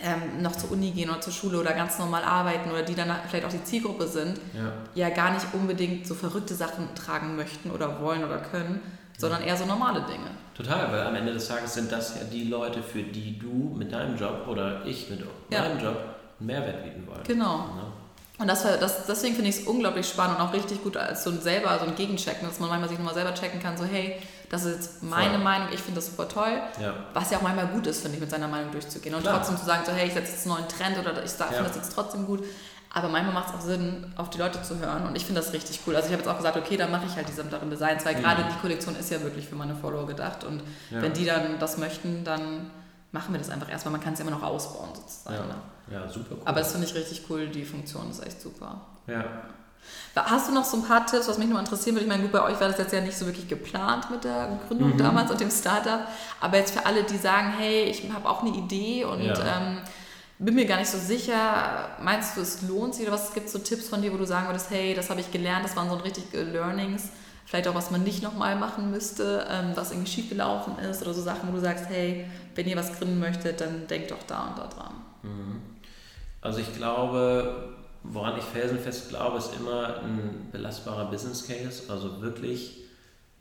ähm, noch zur Uni gehen oder zur Schule oder ganz normal arbeiten oder die dann vielleicht auch die Zielgruppe sind, ja, ja gar nicht unbedingt so verrückte Sachen tragen möchten oder wollen oder können, sondern eher so normale Dinge. Total, weil am Ende des Tages sind das ja die Leute, für die du mit deinem Job oder ich mit ja. meinem Job einen Mehrwert bieten wollen. Genau. Ja. Und das, das, deswegen finde ich es unglaublich spannend und auch richtig gut als so ein selber, so ein Gegenchecken, dass man manchmal sich nochmal selber checken kann, so hey, das ist jetzt meine Voll. Meinung, ich finde das super toll. Ja. Was ja auch manchmal gut ist, finde ich, mit seiner Meinung durchzugehen. Und Klar. trotzdem zu sagen, so hey, ich setze jetzt einen neuen Trend oder ich finde ja. das jetzt trotzdem gut. Aber manchmal macht es auch Sinn, auf die Leute zu hören. Und ich finde das richtig cool. Also ich habe jetzt auch gesagt, okay, dann mache ich halt diese mittleren Designs, weil mhm. gerade die Kollektion ist ja wirklich für meine Follower gedacht. Und ja. wenn die dann das möchten, dann machen wir das einfach erstmal. Man kann es ja immer noch ausbauen sozusagen. Ja, ne? Ja super cool. Aber das finde ich richtig cool. Die Funktion ist echt super. Ja. Hast du noch so ein paar Tipps, was mich noch interessieren würde? Ich meine, gut, bei euch war das jetzt ja nicht so wirklich geplant mit der Gründung mhm. damals und dem Startup. Aber jetzt für alle, die sagen, hey, ich habe auch eine Idee und ja. ähm, bin mir gar nicht so sicher, meinst du, es lohnt sich oder was gibt es so Tipps von dir, wo du sagen würdest, hey, das habe ich gelernt, das waren so richtige Learnings, vielleicht auch was man nicht nochmal machen müsste, ähm, was irgendwie schiefgelaufen ist oder so Sachen, wo du sagst, hey, wenn ihr was gründen möchtet, dann denkt doch da und da dran. Mhm. Also ich glaube, woran ich felsenfest glaube, ist immer ein belastbarer Business Case, also wirklich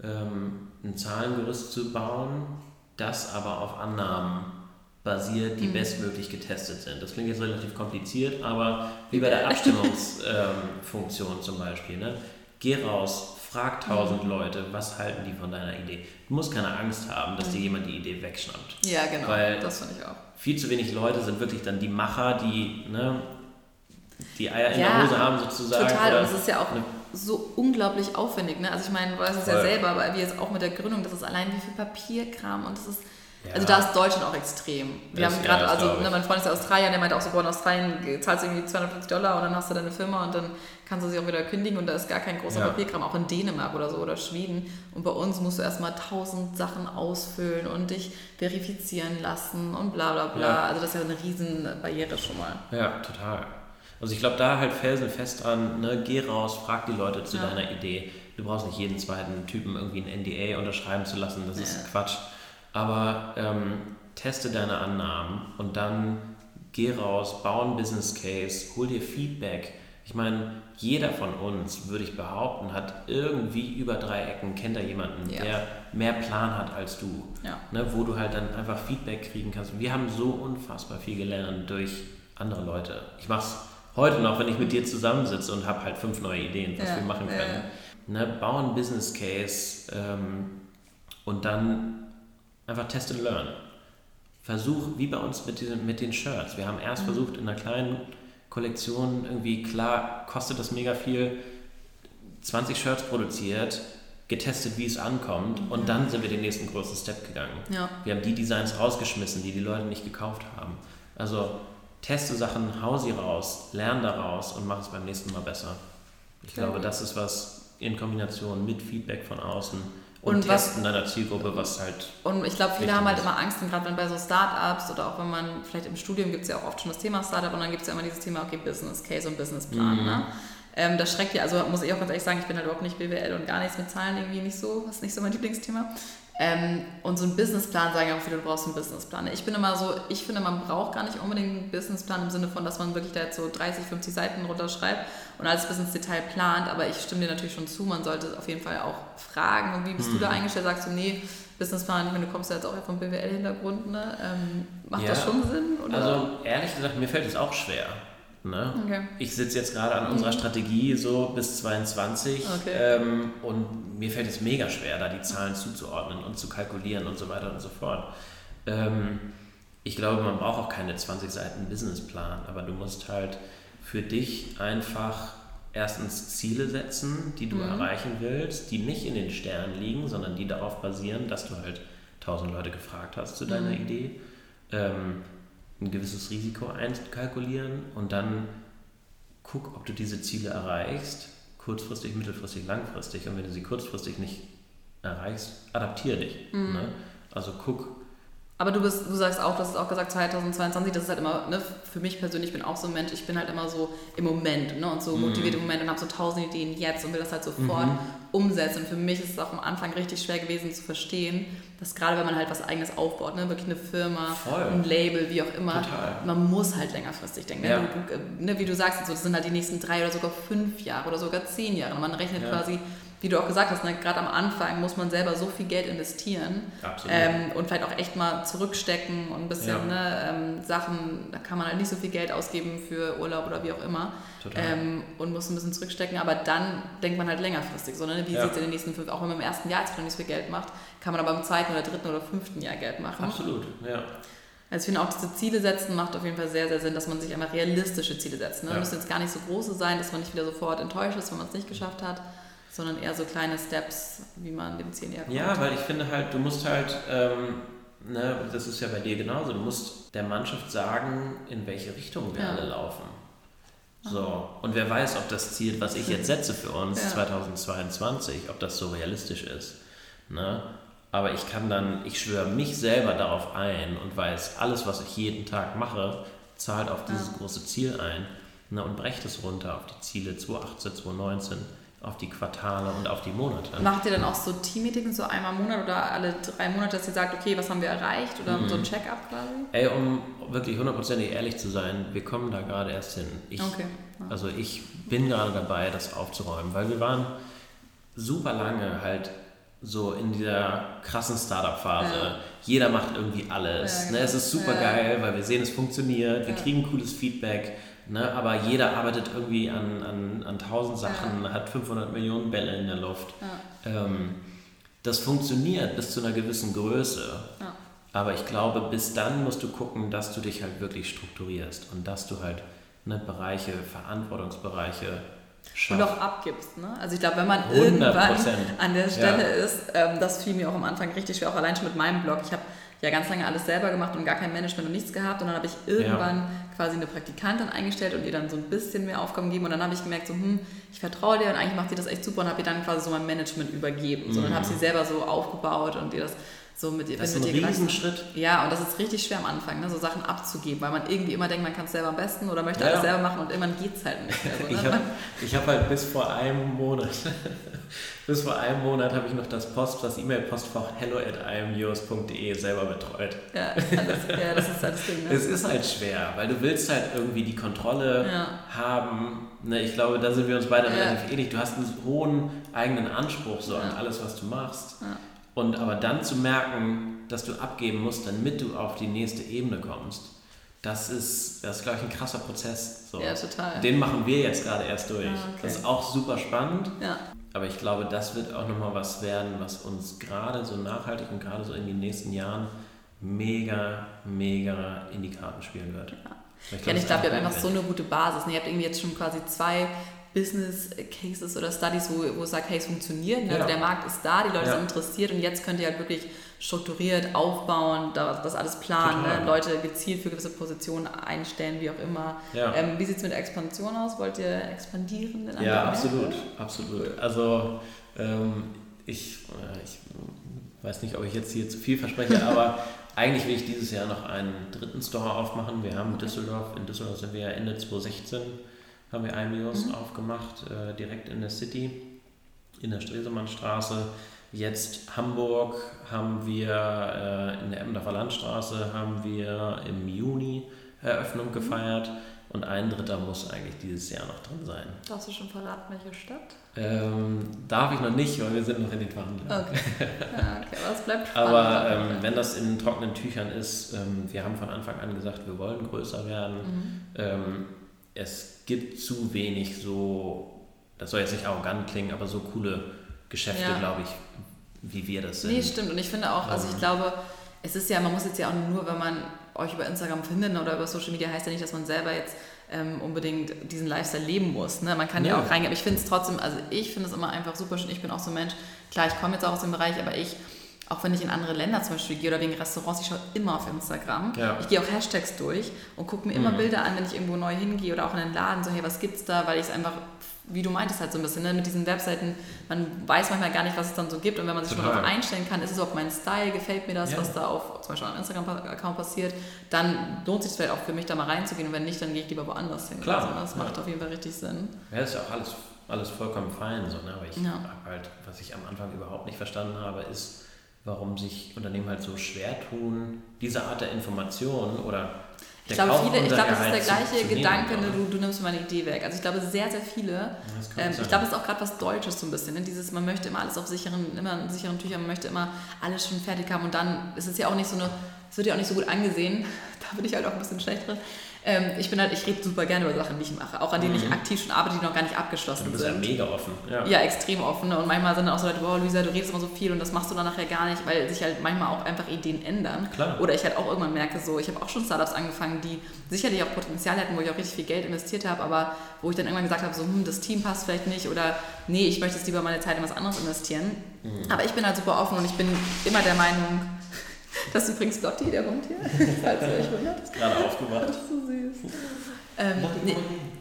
ähm, ein Zahlengerüst zu bauen, das aber auf Annahmen basiert, die mhm. bestmöglich getestet sind. Das klingt jetzt relativ kompliziert, aber wie bei der Abstimmungsfunktion ähm, zum Beispiel. Ne? Geh raus, frag tausend mhm. Leute, was halten die von deiner Idee. Du musst keine Angst haben, dass mhm. dir jemand die Idee wegschnappt. Ja, genau, Weil das finde ich auch. Viel zu wenig Leute sind wirklich dann die Macher, die ne, die Eier in ja, der Hose haben sozusagen. Total, und es ist ja auch ne? so unglaublich aufwendig. Ne? Also ich meine, du weißt es ja selber, aber wir jetzt auch mit der Gründung, das ist allein wie viel Papierkram und das ist Also da ist Deutschland auch extrem. Wir Das- haben ja, gerade, das also ne, mein Freund ist ja Australier, der meinte auch so, boah, in Australien zahlst du irgendwie 250 Dollar und dann hast du deine Firma und dann kannst du sie auch wieder kündigen und da ist gar kein großer Ja. Papierkram, auch in Dänemark oder so oder Schweden. Und bei uns musst du erstmal tausend Sachen ausfüllen und dich verifizieren lassen und bla bla bla. Ja. Also das ist ja eine riesen Barriere schon mal. Ja, total. Also ich glaube, da halt felsenfest dran, ne, geh raus, frag die Leute zu Ja. deiner Idee. Du brauchst nicht jeden zweiten Typen irgendwie ein NDA unterschreiben zu lassen, das ist Quatsch. Aber ähm, teste deine Annahmen und dann geh raus, bau einen Business Case, hol dir Feedback. Ich meine, jeder von uns, würde ich behaupten, hat irgendwie über drei Ecken, kennt da jemanden, Ja. der mehr Plan hat als du. Ja. Ne, wo du halt dann einfach Feedback kriegen kannst. Wir haben so unfassbar viel gelernt durch andere Leute. Ich mache es heute noch, wenn ich mit dir zusammensitze und habe halt fünf neue Ideen, was Ja, wir machen können. Ne, bau einen Business Case ähm, und dann einfach test and learn. Versuch, wie bei uns mit, diesen, mit den Shirts. Wir haben erst Mhm. versucht, in einer kleinen Kollektion irgendwie, klar, kostet das mega viel, 20 Shirts produziert, getestet, wie es ankommt und dann sind wir den nächsten großen Step gegangen. Ja. Wir haben die Designs rausgeschmissen, die die Leute nicht gekauft haben. Also teste Sachen, hau sie raus, lern daraus und mach es beim nächsten Mal besser. Ich Sehr glaube, das ist was in Kombination mit Feedback von außen und, Und was- Testen deiner Zielgruppe, was halt Und ich glaube, viele haben halt ist. immer Angst, und gerade wenn bei so Startups oder auch wenn man, vielleicht im Studium gibt es ja auch oft schon das Thema Startup und dann gibt es ja immer dieses Thema, okay, Business Case und Businessplan. Mhm. Ne? Ähm, das schreckt ja, also muss ich auch ganz ehrlich sagen, ich bin halt überhaupt nicht BWL und gar nichts mit Zahlen irgendwie nicht so, das ist nicht so mein Lieblingsthema. Ähm, und so ein Businessplan sagen ja auch viele, du brauchst einen Businessplan. Ich bin immer so, ich finde, man braucht gar nicht unbedingt einen Businessplan im Sinne von, dass man wirklich da jetzt so 30, 50 Seiten runterschreibt und alles bis ins Detail plant. Aber ich stimme dir natürlich schon zu, man sollte auf jeden Fall auch fragen. Und wie bist du da eingestellt? Sagst du, nee, Businessplan, ich meine, du kommst ja jetzt auch vom BWL-Hintergrund, ne? Ähm, macht das Ja. schon Sinn? Oder? Also ehrlich gesagt, mir fällt es auch schwer. Ne? Okay. Ich sitze jetzt gerade an unserer Strategie so bis 22 Okay. ähm, und mir fällt es mega schwer, da die Zahlen zuzuordnen und zu kalkulieren und so weiter und so fort. Ähm, ich glaube, man braucht auch keine 20 Seiten Businessplan, aber du musst halt für dich einfach erstens Ziele setzen, die du erreichen willst, die nicht in den Sternen liegen, sondern die darauf basieren, dass du halt 1000 Leute gefragt hast zu deiner Idee. Ähm, ein gewisses Risiko einkalkulieren und dann guck, ob du diese Ziele erreichst, kurzfristig, mittelfristig, langfristig. Und wenn du sie kurzfristig nicht erreichst, adaptiere dich. Ne? Also guck, Aber du bist, du sagst auch, du hast auch gesagt 2022, das ist halt immer, ne, für mich persönlich, ich bin auch so ein Mensch, ich bin halt immer so im Moment, ne, und so motiviert im Moment und habe so tausend Ideen jetzt und will das halt sofort umsetzen. Und für mich ist es auch am Anfang richtig schwer gewesen zu verstehen, dass gerade wenn man halt was eigenes aufbaut, ne, wirklich eine Firma, Voll. ein Label, wie auch immer, Total. man muss halt längerfristig denken. Ja. Du, du, äh, ne, wie du sagst, so, das sind halt die nächsten drei oder sogar fünf Jahre oder sogar zehn Jahre. Und man rechnet Ja. quasi, wie du auch gesagt hast, ne, gerade am Anfang muss man selber so viel Geld investieren. Ähm, und vielleicht auch echt mal zurückstecken und ein bisschen Ja. ne, ähm, Sachen, da kann man halt nicht so viel Geld ausgeben für Urlaub oder wie auch immer. Ähm, und muss ein bisschen zurückstecken, aber dann denkt man halt längerfristig. So, ne? Wie Ja. sieht es in den nächsten fünf, auch wenn man im ersten Jahr jetzt noch nicht so viel Geld macht, kann man aber im zweiten oder dritten oder fünften Jahr Geld machen. absolut, ja. Also ich finde auch diese Ziele setzen macht auf jeden Fall sehr, sehr Sinn, dass man sich einmal realistische Ziele setzt. Ne? Ja. Müssen jetzt gar nicht so große sein, dass man nicht wieder sofort enttäuscht ist, wenn man es nicht geschafft hat, sondern eher so kleine Steps, wie man dem Ziel näher kommt. Ja, weil ich finde halt, du musst halt, ähm, ne, das ist ja bei dir genauso, du musst der Mannschaft sagen, in welche Richtung wir Ja. alle laufen. So, und wer weiß, ob das Ziel, was ich jetzt setze für uns Ja. 2022, ob das so realistisch ist. Ne? Aber ich kann dann, ich schwöre mich selber darauf ein und weiß, alles, was ich jeden Tag mache, zahlt auf dieses Ja. große Ziel ein ne, und brecht es runter auf die Ziele 2018, 2019, auf die Quartale und auf die Monate. Macht ihr dann auch so Team-Meetings so einmal im Monat oder alle drei Monate, dass ihr sagt, okay, was haben wir erreicht oder Mhm. so ein Check-up quasi? Ey, um wirklich hundertprozentig ehrlich zu sein, wir kommen da gerade erst hin. Ich, Okay. Ja. Also ich bin gerade dabei, das aufzuräumen, weil wir waren super lange halt so in dieser krassen Startup-Phase. Ja. Jeder macht irgendwie alles. Ja, ne? genau. Es ist super geil, weil wir sehen, es funktioniert, wir kriegen cooles Feedback. Ne? Aber jeder arbeitet irgendwie an, an, an tausend Sachen, hat 500 Millionen Bälle in der Luft. Ja. Ähm, das funktioniert bis zu einer gewissen Größe. Ja. Aber ich glaube, bis dann musst du gucken, dass du dich halt wirklich strukturierst und dass du halt ne, Bereiche, Verantwortungsbereiche Und schaffst. auch abgibst. Ne? Also ich glaube, wenn man 100%. irgendwann an der Stelle Ja. ist, ähm, das fiel mir auch am Anfang richtig schwer, auch allein schon mit meinem Blog. Ich habe ja ganz lange alles selber gemacht und gar kein Management und nichts gehabt. Und dann habe ich irgendwann ja. quasi eine Praktikantin eingestellt und ihr dann so ein bisschen mehr Aufgaben gegeben. Und dann habe ich gemerkt, so, hm, ich vertraue dir und eigentlich macht sie das echt super und habe ihr dann quasi so mein Management übergeben. So, mhm. dann habe sie selber so aufgebaut und ihr das so mit das ist ein Riesenschritt. Ja, und das ist richtig schwer am Anfang, ne, so Sachen abzugeben, weil man irgendwie immer denkt, man kann es selber am besten oder möchte ja. alles selber machen und irgendwann geht es halt nicht mehr. So, ne? Ich habe hab halt bis vor einem Monat, bis vor einem Monat habe ich noch das Post, das E-Mail-Postfach hello at imyours.de selber betreut. Ja, alles, ja, das ist halt das Ding. Ne? Es ist halt schwer, weil du willst halt irgendwie die Kontrolle ja. haben. Ne, ich glaube, da sind wir uns beide relativ ähnlich. Du hast einen hohen eigenen Anspruch so an alles, was du machst. Ja. Und aber dann zu merken, dass du abgeben musst, damit du auf die nächste Ebene kommst, das ist, das ist glaube ich, ein krasser Prozess. So. Ja, total. Den machen wir jetzt gerade erst durch. Ah, okay. Das ist auch super spannend. Ja. Aber ich glaube, das wird auch nochmal was werden, was uns gerade so nachhaltig und gerade so in den nächsten Jahren mega, mega in die Karten spielen wird. Ja. Ich glaube, ja, ich glaube, ihr habt einfach so eine gute Basis. Ihr habt irgendwie jetzt schon quasi zwei Business Cases oder Studies, wo, wo es sagt, hey, es funktioniert, ne? ja. der Markt ist da, die Leute ja. sind interessiert und jetzt könnt ihr halt wirklich strukturiert aufbauen, das alles planen, ne? Leute gezielt für gewisse Positionen einstellen, wie auch immer. Ja. Ähm, wie sieht es mit der Expansion aus? Wollt ihr expandieren? ja, absolut, absolut. Also ähm, ich, äh, ich weiß nicht, ob ich jetzt hier zu viel verspreche, aber eigentlich will ich dieses Jahr noch einen dritten Store aufmachen. Wir haben Düsseldorf, in Düsseldorf sind wir ja Ende 2016 haben wir Almios mhm. aufgemacht, äh, direkt in der City, in der Stresemannstraße. Jetzt Hamburg haben wir äh, in der Emdorfer Landstraße haben wir im Juni Eröffnung mhm. gefeiert und ein Dritter muss eigentlich dieses Jahr noch drin sein. Darfst du schon verraten, welche Stadt? Ähm, darf ich noch nicht, weil wir sind noch in den Verhandlungen. Okay, ja, okay aber es bleibt spannend. Aber ähm, wenn das in trockenen Tüchern ist, ähm, wir haben von Anfang an gesagt, wir wollen größer werden. Mhm. Es gibt zu wenig so, das soll jetzt nicht arrogant klingen, aber so coole Geschäfte, ja. glaube ich, wie wir das sind. Nee, stimmt. Und ich finde auch, also ich ähm. glaube, es ist ja, man muss jetzt ja auch nur, wenn man euch über Instagram findet oder über Social Media, heißt ja nicht, dass man selber jetzt ähm, unbedingt diesen Lifestyle leben muss. Ne? Man kann ja, ja auch reingehen, aber ich finde es trotzdem, also ich finde es immer einfach super schön. Ich bin auch so ein Mensch, klar, ich komme jetzt auch aus dem Bereich, aber ich auch wenn ich in andere Länder zum Beispiel gehe oder wegen Restaurants, ich schaue immer auf Instagram. Ja. Ich gehe auch Hashtags durch und gucke mir immer mhm. Bilder an, wenn ich irgendwo neu hingehe oder auch in den Laden, so hey, was gibt's da, weil ich es einfach, wie du meintest halt so ein bisschen, ne, mit diesen Webseiten, man weiß manchmal gar nicht, was es dann so gibt und wenn man sich Total. schon darauf einstellen kann, ist es auch mein Style, gefällt mir das, ja. was da auf zum Beispiel am Instagram-Account passiert, dann lohnt sich es vielleicht auch für mich da mal reinzugehen und wenn nicht, dann gehe ich lieber woanders hin. Klar. Also, das macht auf jeden Fall richtig Sinn. Ja, das ist ja auch alles, alles vollkommen fein, so, ne? aber ich ja. halt, was ich am Anfang überhaupt nicht verstanden habe, ist, warum sich Unternehmen halt so schwer tun, diese Art der Information oder ich glaube, viele, ich glaube, das ist der gleiche zu, Gedanke, ne, du, du nimmst meine Idee weg. Also ich glaube, sehr, sehr viele, ähm, ich glaube, das ist auch gerade was Deutsches so ein bisschen, ne? dieses, man möchte immer alles auf sicheren, immer in sicheren Tüchern, man möchte immer alles schon fertig haben und dann ist es ja auch nicht so eine, es wird ja auch nicht so gut angesehen, da bin ich halt auch ein bisschen schlecht drin, ähm, ich bin halt, ich rede super gerne über Sachen, die ich mache, auch an denen mhm. ich aktiv schon arbeite, die noch gar nicht abgeschlossen sind. Du bist sind. ja mega offen. Ja. ja, extrem offen. Und manchmal sind dann auch so Leute, wow, Luisa, du redest immer so viel und das machst du dann nachher gar nicht, weil sich halt manchmal auch einfach Ideen ändern. Klar. Oder ich halt auch irgendwann merke, so, ich habe auch schon Startups angefangen, die sicherlich auch Potenzial hätten, wo ich auch richtig viel Geld investiert habe, aber wo ich dann irgendwann gesagt habe, so, hm, das Team passt vielleicht nicht oder nee, ich möchte jetzt lieber meine Zeit in was anderes investieren. Mhm. Aber ich bin halt super offen und ich bin immer der Meinung, das ist übrigens Lotti, der Hund hier, falls ihr euch wundert. Ist gerade aufgewacht. Das ist so süß. Ähm, nee,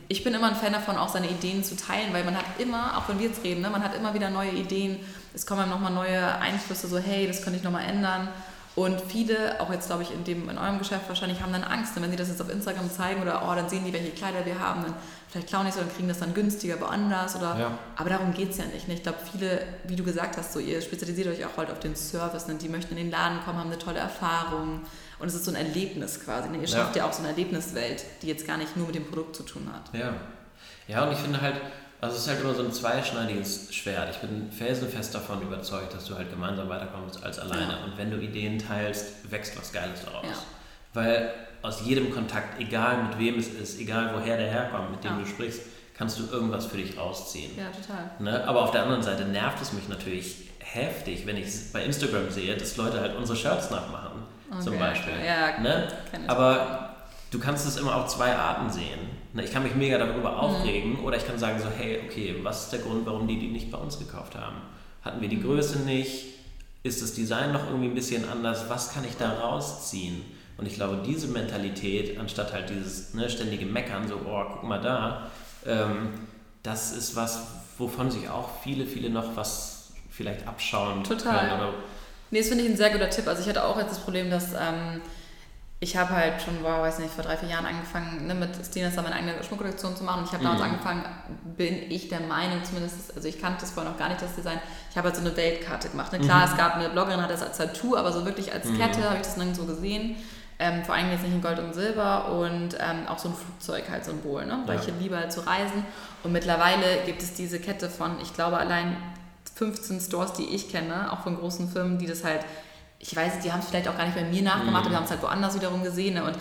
ich bin immer ein Fan davon, auch seine Ideen zu teilen, weil man hat immer, auch wenn wir jetzt reden, ne, man hat immer wieder neue Ideen. Es kommen einem nochmal neue Einflüsse, so hey, das könnte ich nochmal ändern. Und viele, auch jetzt glaube ich in, dem, in eurem Geschäft wahrscheinlich, haben dann Angst, wenn sie das jetzt auf Instagram zeigen oder oh, dann sehen die, welche Kleider wir haben, dann vielleicht klauen nicht so, dann kriegen das dann günstiger woanders. Oder, ja. Aber darum geht es ja nicht. Ne? Ich glaube, viele, wie du gesagt hast, so, ihr spezialisiert euch auch halt auf den Service, ne? die möchten in den Laden kommen, haben eine tolle Erfahrung. Und es ist so ein Erlebnis quasi. Ne? Ihr schafft ja. ja auch so eine Erlebniswelt, die jetzt gar nicht nur mit dem Produkt zu tun hat. Ja. Ja, und ich finde halt, also es ist halt immer so ein zweischneidiges Schwert. Ich bin felsenfest davon überzeugt, dass du halt gemeinsam weiterkommst als alleine. Ja. Und wenn du Ideen teilst, wächst was Geiles daraus. Ja. Weil aus jedem Kontakt, egal mit wem es ist, egal woher der herkommt, mit dem ja. du sprichst, kannst du irgendwas für dich rausziehen. Ja, total. Ne? Aber auf der anderen Seite nervt es mich natürlich heftig, wenn ich bei Instagram sehe, dass Leute halt unsere Shirts nachmachen, okay. zum Beispiel. Ja, ne? Aber du kannst es immer auf zwei Arten sehen. Ich kann mich mega darüber mhm. aufregen oder ich kann sagen so, hey, okay, was ist der Grund, warum die die nicht bei uns gekauft haben? Hatten wir die mhm. Größe nicht? ist das Design noch irgendwie ein bisschen anders? Was kann ich da rausziehen? Und ich glaube, diese Mentalität, anstatt halt dieses ne, ständige Meckern, so, oh, guck mal da, ähm, das ist was, wovon sich auch viele, viele noch was vielleicht abschauen Total. können. Nee, das finde ich ein sehr guter Tipp. Also ich hatte auch jetzt das Problem, dass ähm, ich habe halt schon, wow, weiß nicht, vor drei, vier Jahren angefangen, ne, mit Stinas meine eigene Schmuckkollektion zu machen. Und ich habe damals mhm. angefangen, bin ich der Meinung zumindest, also ich kannte das vorher noch gar nicht, das Design, ich habe halt so eine Weltkarte gemacht. Ne? Klar, mhm. es gab eine Bloggerin, hat das als Tattoo, aber so wirklich als mhm. Kette habe ich das nirgendwo gesehen. Ähm, vor allem jetzt nicht in Gold und Silber und ähm, auch so ein Flugzeug halt Symbol, ne? weil ja. ich liebe halt zu reisen. Und mittlerweile gibt es diese Kette von, ich glaube, allein 15 Stores, die ich kenne, auch von großen Firmen, die das halt, ich weiß, die haben es vielleicht auch gar nicht bei mir nachgemacht, mhm. aber die haben es halt woanders wiederum gesehen. Ne? Und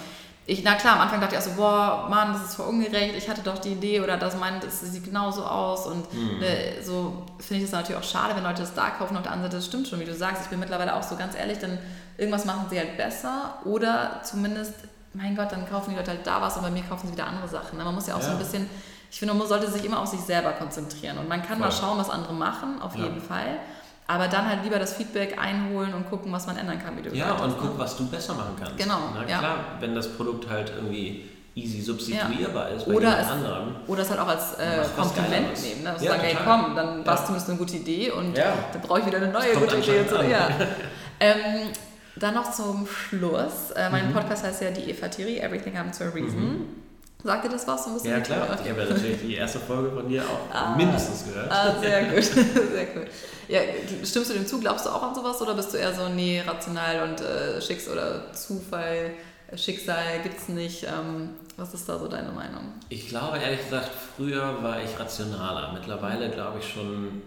ich, na klar, am Anfang dachte ich auch so, boah, Mann, das ist voll ungerecht, ich hatte doch die Idee oder das meint, es sieht genauso aus und mhm. ne, so finde ich es natürlich auch schade, wenn Leute das da kaufen. Auf der anderen Seite, das stimmt schon, wie du sagst, ich bin mittlerweile auch so ganz ehrlich, dann irgendwas machen sie halt besser oder zumindest, mein Gott, dann kaufen die Leute halt da was und bei mir kaufen sie wieder andere Sachen. Ne? Man muss ja auch ja. so ein bisschen, ich finde, man sollte sich immer auf sich selber konzentrieren und man kann Voll. mal schauen, was andere machen, auf ja. jeden Fall. Aber dann halt lieber das Feedback einholen und gucken, was man ändern kann, wie du Ja, und guck, was du besser machen kannst. Genau. Na klar, ja. wenn das Produkt halt irgendwie easy substituierbar ja. ist bei oder es, anderen. Oder es halt auch als äh, Kompliment nehmen. Ne? Ja, sagen, hey komm, dann ja. warst du eine gute Idee und dann brauche ich wieder eine neue gute Idee. So, ja. ähm, dann noch zum Schluss. Äh, mein mhm. Podcast heißt ja die Eva Thierry, Everything Happens for a Reason. Mhm. Sagt ihr das was? Ja, klar. Ich habe ja natürlich die erste Folge von dir auch ah, mindestens gehört. Ah, sehr gut. sehr cool. Ja, stimmst du dem zu? Glaubst du auch an sowas oder bist du eher so, nee, rational und äh, Schicks oder Zufall, Schicksal gibt es nicht? Ähm, was ist da so deine Meinung? Ich glaube, ehrlich gesagt, früher war ich rationaler. Mittlerweile glaube ich schon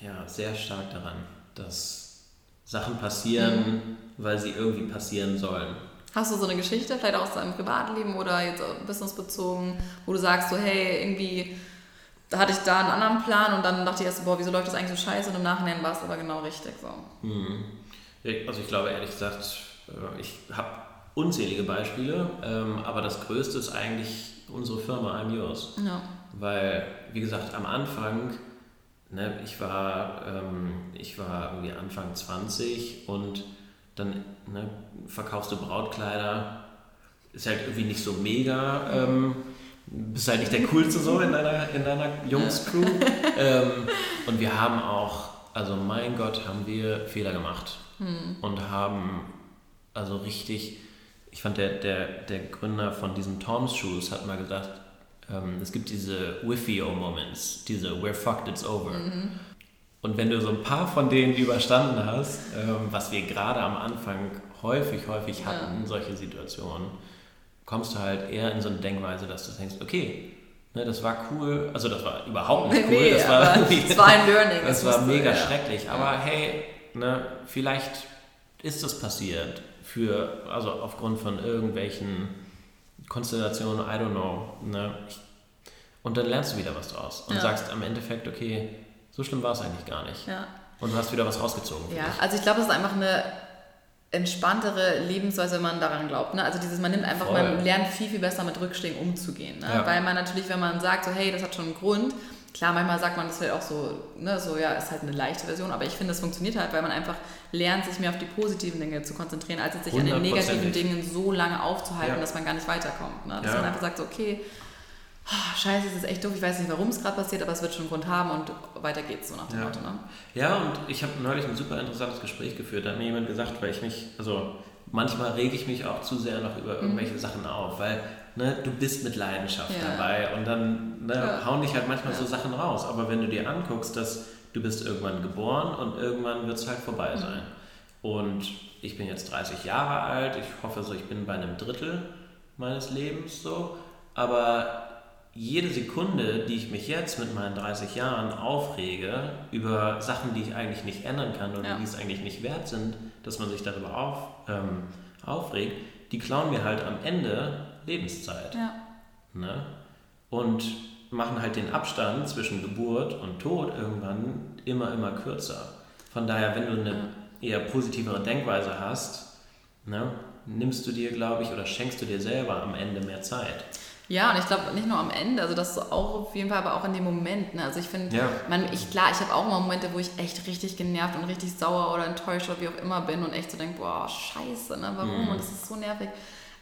ja, sehr stark daran, dass Sachen passieren, mhm. weil sie irgendwie passieren sollen. Hast du so eine Geschichte, vielleicht auch aus deinem Privatleben oder jetzt businessbezogen, wo du sagst, so hey, irgendwie hatte ich da einen anderen Plan und dann dachte ich erst, boah, wieso läuft das eigentlich so scheiße und im Nachhinein war es aber genau richtig so. Mhm. Also ich glaube ehrlich gesagt, äh, ich habe unzählige Beispiele, ähm, aber das Größte ist eigentlich unsere Firma I'm Yours. Ja. Weil, wie gesagt, am Anfang, ne, ich, war, ähm, ich war irgendwie Anfang 20 und dann ne, verkaufst du Brautkleider, ist halt irgendwie nicht so mega, ähm, bist halt nicht der Coolste so in deiner, in deiner Jungs-Crew. ähm, und wir haben auch, also mein Gott, haben wir Fehler gemacht hm. und haben also richtig, ich fand der, der, der Gründer von diesem Tom's Shoes hat mal gesagt, ähm, es gibt diese Wiffio-Moments, diese We're fucked, it's over. Mhm. Und wenn du so ein paar von denen überstanden hast, ähm, was wir gerade am Anfang häufig, häufig hatten, ja. solche Situationen, kommst du halt eher in so eine Denkweise, dass du denkst, okay, ne, das war cool, also das war überhaupt nicht cool, nee, das, war, das war ein Learning. Das, das war mega ja. schrecklich, aber ja. hey, ne, vielleicht ist das passiert für, also aufgrund von irgendwelchen Konstellationen, I don't know, ne, und dann lernst du wieder was draus und sagst am Endeffekt, okay, so schlimm war es eigentlich gar nicht. Ja. Und du hast wieder was rausgezogen. Ja, dich. also ich glaube, es ist einfach eine entspanntere Lebensweise, wenn man daran glaubt. Ne? Also dieses, man nimmt einfach, Voll. man lernt viel, viel besser mit Rückschlägen umzugehen. Ne? Ja. Weil man natürlich, wenn man sagt, so hey, das hat schon einen Grund, klar, manchmal sagt man das vielleicht auch so, ne, so ja, ist halt eine leichte Version, aber ich finde, das funktioniert halt, weil man einfach lernt, sich mehr auf die positiven Dinge zu konzentrieren, als sich an den negativen Dingen so lange aufzuhalten, ja. dass man gar nicht weiterkommt. Ne? Dass ja. man einfach sagt, so, okay, oh, scheiße, es ist echt doof, ich weiß nicht, warum es gerade passiert, aber es wird schon einen Grund haben und weiter geht's so nach dem ja. Motto. Ne? Ja, und ich habe neulich ein super interessantes Gespräch geführt. Da hat mir jemand gesagt, weil ich mich, also manchmal rege ich mich auch zu sehr noch über irgendwelche mhm. Sachen auf, weil ne, du bist mit Leidenschaft ja. dabei und dann ne, ja. hauen dich halt manchmal so Sachen raus. Aber wenn du dir anguckst, dass du bist irgendwann geboren und irgendwann wird es halt vorbei mhm. sein. Und ich bin jetzt 30 Jahre alt, ich hoffe so, ich bin bei einem Drittel meines Lebens so, aber jede Sekunde, die ich mich jetzt mit meinen 30 Jahren aufrege über Sachen, die ich eigentlich nicht ändern kann oder ja. die es eigentlich nicht wert sind, dass man sich darüber auf, ähm, aufregt, die klauen mir halt am Ende Lebenszeit. Ja. Ne? Und machen halt den Abstand zwischen Geburt und Tod irgendwann immer, immer kürzer. Von daher, wenn du eine eher positivere Denkweise hast, ne, nimmst du dir, glaube ich, oder schenkst du dir selber am Ende mehr Zeit. Ja, und ich glaube nicht nur am Ende, also das so auch auf jeden Fall, aber auch in dem Moment. Ne? Also ich finde, Ja. man, ich klar, ich habe auch mal Momente, wo ich echt richtig genervt und richtig sauer oder enttäuscht oder wie auch immer bin und echt so denke, boah, scheiße, ne? warum? Mhm. Und das ist so nervig.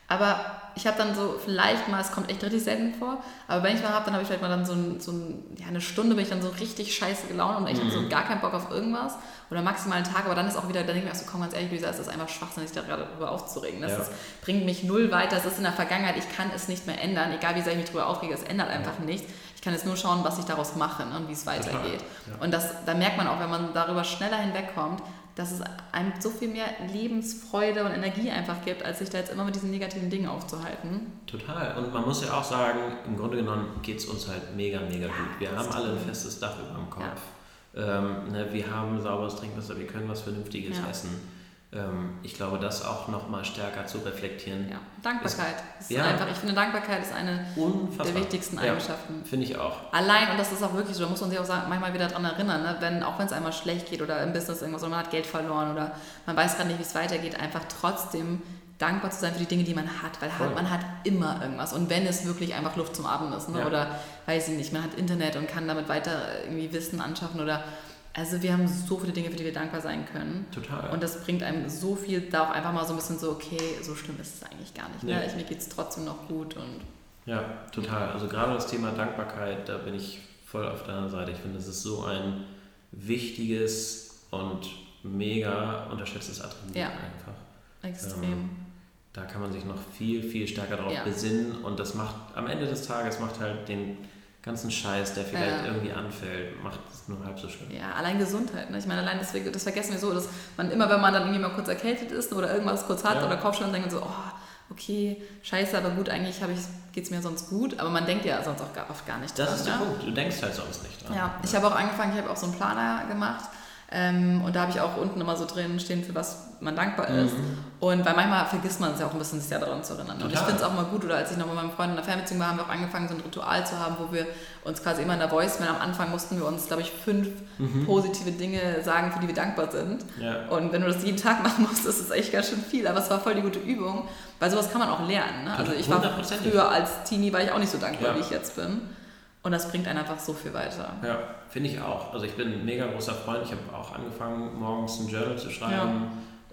Aber ich habe dann so, vielleicht mal, es kommt echt richtig selten vor, aber wenn ich mal habe, dann habe ich vielleicht mal dann so, ein, so ein, ja, eine Stunde bin ich dann so richtig scheiße gelaunt und ich habe so gar keinen Bock auf irgendwas oder maximal einen Tag, aber dann ist auch wieder, dann denke ich mir so, komm ganz ehrlich, Luisa, es ist einfach schwachsinnig, sich darüber aufzuregen. Das Ja. ist, bringt mich null weiter, es ist in der Vergangenheit, ich kann es nicht mehr ändern, egal wie sehr ich mich darüber aufrege, es ändert einfach nichts. Ich kann jetzt nur schauen, was ich daraus mache ne, und wie es weitergeht. Ja. Und das, da merkt man auch, wenn man darüber schneller hinwegkommt, dass es einem so viel mehr Lebensfreude und Energie einfach gibt, als sich da jetzt immer mit diesen negativen Dingen aufzuhalten. Total. Und man muss ja auch sagen, im Grunde genommen geht es uns halt mega, mega gut. Wir das haben alle ein festes Dach über dem Kopf. Ähm, ne, wir haben sauberes Trinkwasser, wir können was Vernünftiges Ja. essen. Ähm, ich glaube, das auch nochmal stärker zu reflektieren. Ja, Dankbarkeit. Ist Ja. einfach, ich finde, Dankbarkeit ist eine Unfassbar. der wichtigsten Eigenschaften. Finde ich auch. Allein, und das ist auch wirklich so, da muss man sich auch sagen, manchmal wieder daran erinnern, ne? wenn, auch wenn es einmal schlecht geht oder im Business irgendwas oder man hat Geld verloren oder man weiß gerade nicht, wie es weitergeht, einfach trotzdem dankbar zu sein für die Dinge, die man hat, weil Voll. man hat immer irgendwas und wenn es wirklich einfach Luft zum Atmen ist ne? Ja. oder weiß ich nicht, man hat Internet und kann damit weiter irgendwie Wissen anschaffen oder also wir haben so viele Dinge, für die wir dankbar sein können Total. und das bringt einem so viel, da auch einfach mal so ein bisschen so, okay, so schlimm ist es eigentlich gar nicht, ne? Nee. ich, mir geht es trotzdem noch gut und Ja, total. Also gerade das Thema Dankbarkeit, da bin ich voll auf deiner Seite. Ich finde, das ist so ein wichtiges und mega unterschätztes Attribut Ja. einfach. extrem. Ähm, Da kann man sich noch viel, viel stärker darauf Ja. besinnen und das macht am Ende des Tages macht halt den ganzen Scheiß, der vielleicht Ja. irgendwie anfällt, macht es nur halb so schlimm. Ja, allein Gesundheit. Ne? Ich meine, allein das, das vergessen wir so, dass man immer, wenn man dann irgendwie mal kurz erkältet ist oder irgendwas kurz hat Ja. oder Kopfschmerzen, denkt man so, oh, okay, scheiße, aber gut, eigentlich geht es mir sonst gut. Aber man denkt ja sonst auch gar, oft gar nicht Das dran. ist der ne? Punkt. Du denkst halt sonst nicht dran. Ja, ich habe auch angefangen, ich habe auch so einen Planer gemacht. Ähm, und da habe ich auch unten immer so drin stehen, für was man dankbar ist. Und weil manchmal vergisst man es ja auch ein bisschen, sich ja daran zu erinnern. Und ich Total. finde es auch mal gut, oder als ich noch mit meinem Freund in der Fernbeziehung war, haben wir auch angefangen, so ein Ritual zu haben, wo wir uns quasi immer in der Voicemail am Anfang mussten wir uns, glaube ich, fünf positive Dinge sagen, für die wir dankbar sind. Ja. Und wenn du das jeden Tag machen musst, ist es echt ganz schön viel. Aber es war voll die gute Übung, weil sowas kann man auch lernen. Ne? Also ich war früher als Teenie war ich auch nicht so dankbar, Ja. wie ich jetzt bin. Und das bringt einen einfach so viel weiter. Ja, finde ich auch. Also ich bin ein mega großer Freund. Ich habe auch angefangen, morgens ein Journal zu schreiben.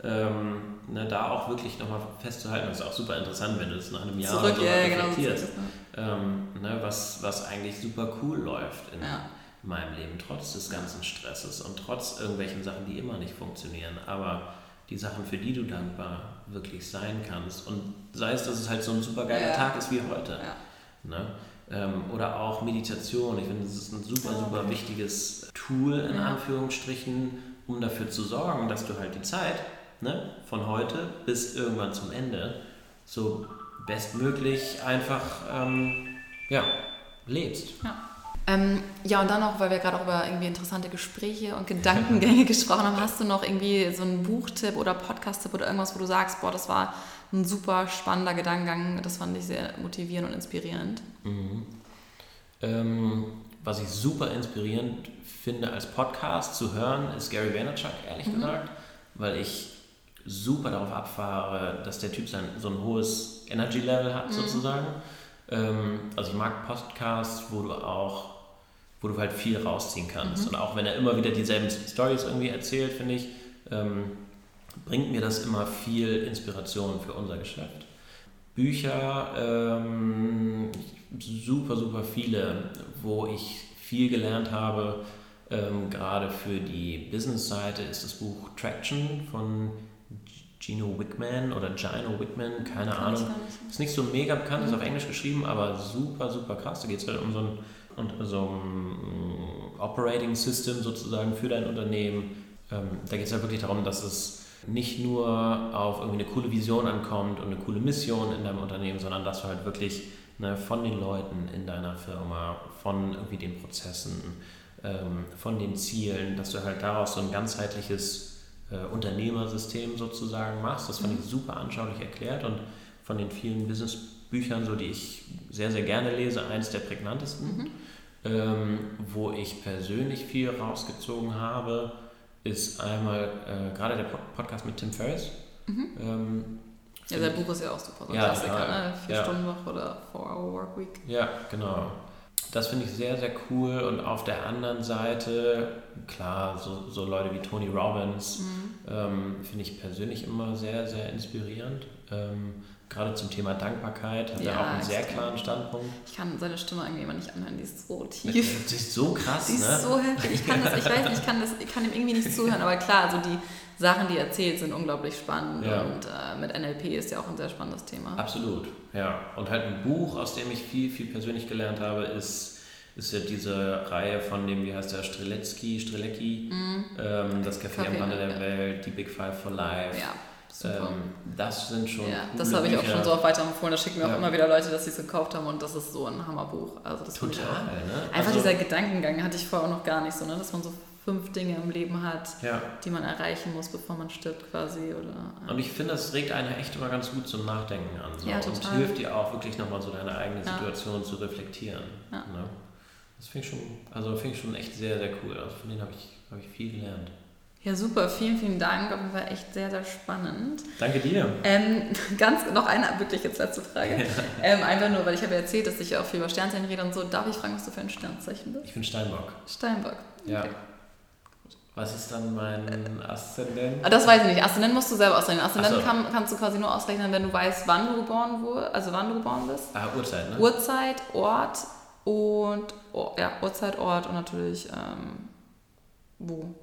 Ähm, ne, da auch wirklich nochmal festzuhalten. Das ist auch super interessant, wenn du es nach einem Jahr Zurück, so ja, genau. reflektierst. es, ne? ähm, ne, was, was eigentlich super cool läuft in Ja. meinem Leben, trotz des ganzen Stresses und trotz irgendwelchen Sachen, die immer nicht funktionieren. Aber die Sachen, für die du dankbar wirklich sein kannst. Und sei es, dass es halt so ein super geiler Ja. Tag ist wie heute. Ja. Ne? Ähm, oder auch Meditation. Ich finde, das ist ein super, Ja, super wichtiges Tool, in. Anführungsstrichen, um dafür zu sorgen, dass du halt die Zeit ne, von heute bis irgendwann zum Ende so bestmöglich einfach ähm, ja, lebst. Ja. Ähm, ja, und dann noch, weil wir gerade auch über irgendwie interessante Gespräche und Gedankengänge gesprochen haben, hast du noch irgendwie so einen Buchtipp oder Podcast-Tipp oder irgendwas, wo du sagst, boah, das war ein super spannender Gedankengang, das fand ich sehr motivierend und inspirierend. Mhm. Ähm, was ich super inspirierend finde als Podcast zu hören, ist Gary Vaynerchuk, ehrlich Mhm. gesagt, weil ich super darauf abfahre, dass der Typ sein, so ein hohes Energy-Level Mhm. hat, sozusagen. Ähm, also ich mag Podcasts, wo du auch, wo du halt viel rausziehen kannst. Mhm. Und auch wenn er immer wieder dieselben Stories irgendwie erzählt, finde ich, ähm, bringt mir das immer viel Inspiration für unser Geschäft. Bücher, ähm, super, super viele, wo ich viel gelernt habe. Ähm, gerade für die Business-Seite ist das Buch Traction von Gino Wickman oder Gino Wickman, keine Kann Ahnung. nicht. Ist nicht so mega bekannt, ist auf Englisch geschrieben, aber super, super krass. Da geht es halt um so ein, und so ein Operating System sozusagen für dein Unternehmen. Ähm, da geht es halt wirklich darum, dass es nicht nur auf irgendwie eine coole Vision ankommt und eine coole Mission in deinem Unternehmen, sondern dass du halt wirklich ne, von den Leuten in deiner Firma, von irgendwie den Prozessen, ähm, von den Zielen, dass du halt daraus so ein ganzheitliches äh, Unternehmersystem sozusagen machst. Das fand ich super anschaulich erklärt und von den vielen Businessbüchern, so die ich sehr, sehr gerne lese, eines der prägnantesten. Ähm, wo ich persönlich viel rausgezogen habe, ist einmal äh, gerade der Pod- Podcast mit Tim Ferriss. Ähm, Ja, sein Buch ist ja auch super, so ein Ja, Klassiker, ne? Vier Ja. Oder Four Hour Work Week. Ja, genau. Das finde ich sehr, sehr cool. Und auf der anderen Seite, klar, so, so Leute wie Tony Robbins Mhm. ähm, finde ich persönlich immer sehr, sehr inspirierend. Ähm, gerade zum Thema Dankbarkeit hat er Ja, auch einen sehr klaren Standpunkt. Ich kann seine Stimme irgendwie immer nicht anhören, die ist so tief. ist so krass, Die ist ne? so heftig. Ich kann das, ich weiß nicht, ich kann das, ich kann ihm irgendwie nicht zuhören, aber klar, also die Sachen, die er erzählt, sind unglaublich spannend Ja. und äh, mit NLP ist ja auch ein sehr spannendes Thema. Absolut, ja. Und halt ein Buch, aus dem ich viel, viel persönlich gelernt habe, ist, ist ja diese Reihe von dem, wie heißt der, Streletzky, Strelecki, ähm, das Café am. Café, Rande der. Welt, die Big Five for Life. Ja, super. Ähm, das sind schon ja, das habe ich auch schon so oft weiterempfohlen. Da schicken mir auch Ja. immer wieder Leute, dass sie es gekauft haben und das ist so ein Hammerbuch. Also das Total, auch. ne? Einfach Also- dieser Gedankengang hatte ich vorher auch noch gar nicht so, ne? dass man so fünf Dinge im Leben hat, Ja, die man erreichen muss, bevor man stirbt quasi. Oder, und ich finde, das regt einen echt immer ganz gut zum Nachdenken an. So. Ja, und hilft dir auch wirklich nochmal so deine eigene Ja. Situation zu reflektieren. Ja. Ne? Das finde ich, schon, also find ich schon echt sehr, sehr cool. Also von denen habe ich, hab ich viel gelernt. ja, super, vielen, vielen Dank. Jeden Fall echt sehr, sehr spannend. Danke dir. Ähm, ganz noch eine wirklich jetzt letzte Frage. Ähm, einfach nur, weil ich habe ja erzählt, dass ich auch viel über Sternzeichen rede und so. Darf ich fragen, was du für ein Sternzeichen bist? Ich bin Steinbock. Steinbock. Ja. Was ist dann mein Aszendent? Ah, Das weiß ich nicht. Aszendent musst du selber ausrechnen. Aszendent so. kann, kannst du quasi nur ausrechnen, wenn du weißt, wann du geboren wurdest, also wann du geboren bist. Ah, Uhrzeit, ne? Uhrzeit, Ort und oh, ja, Uhrzeit, Ort und natürlich ähm, wo.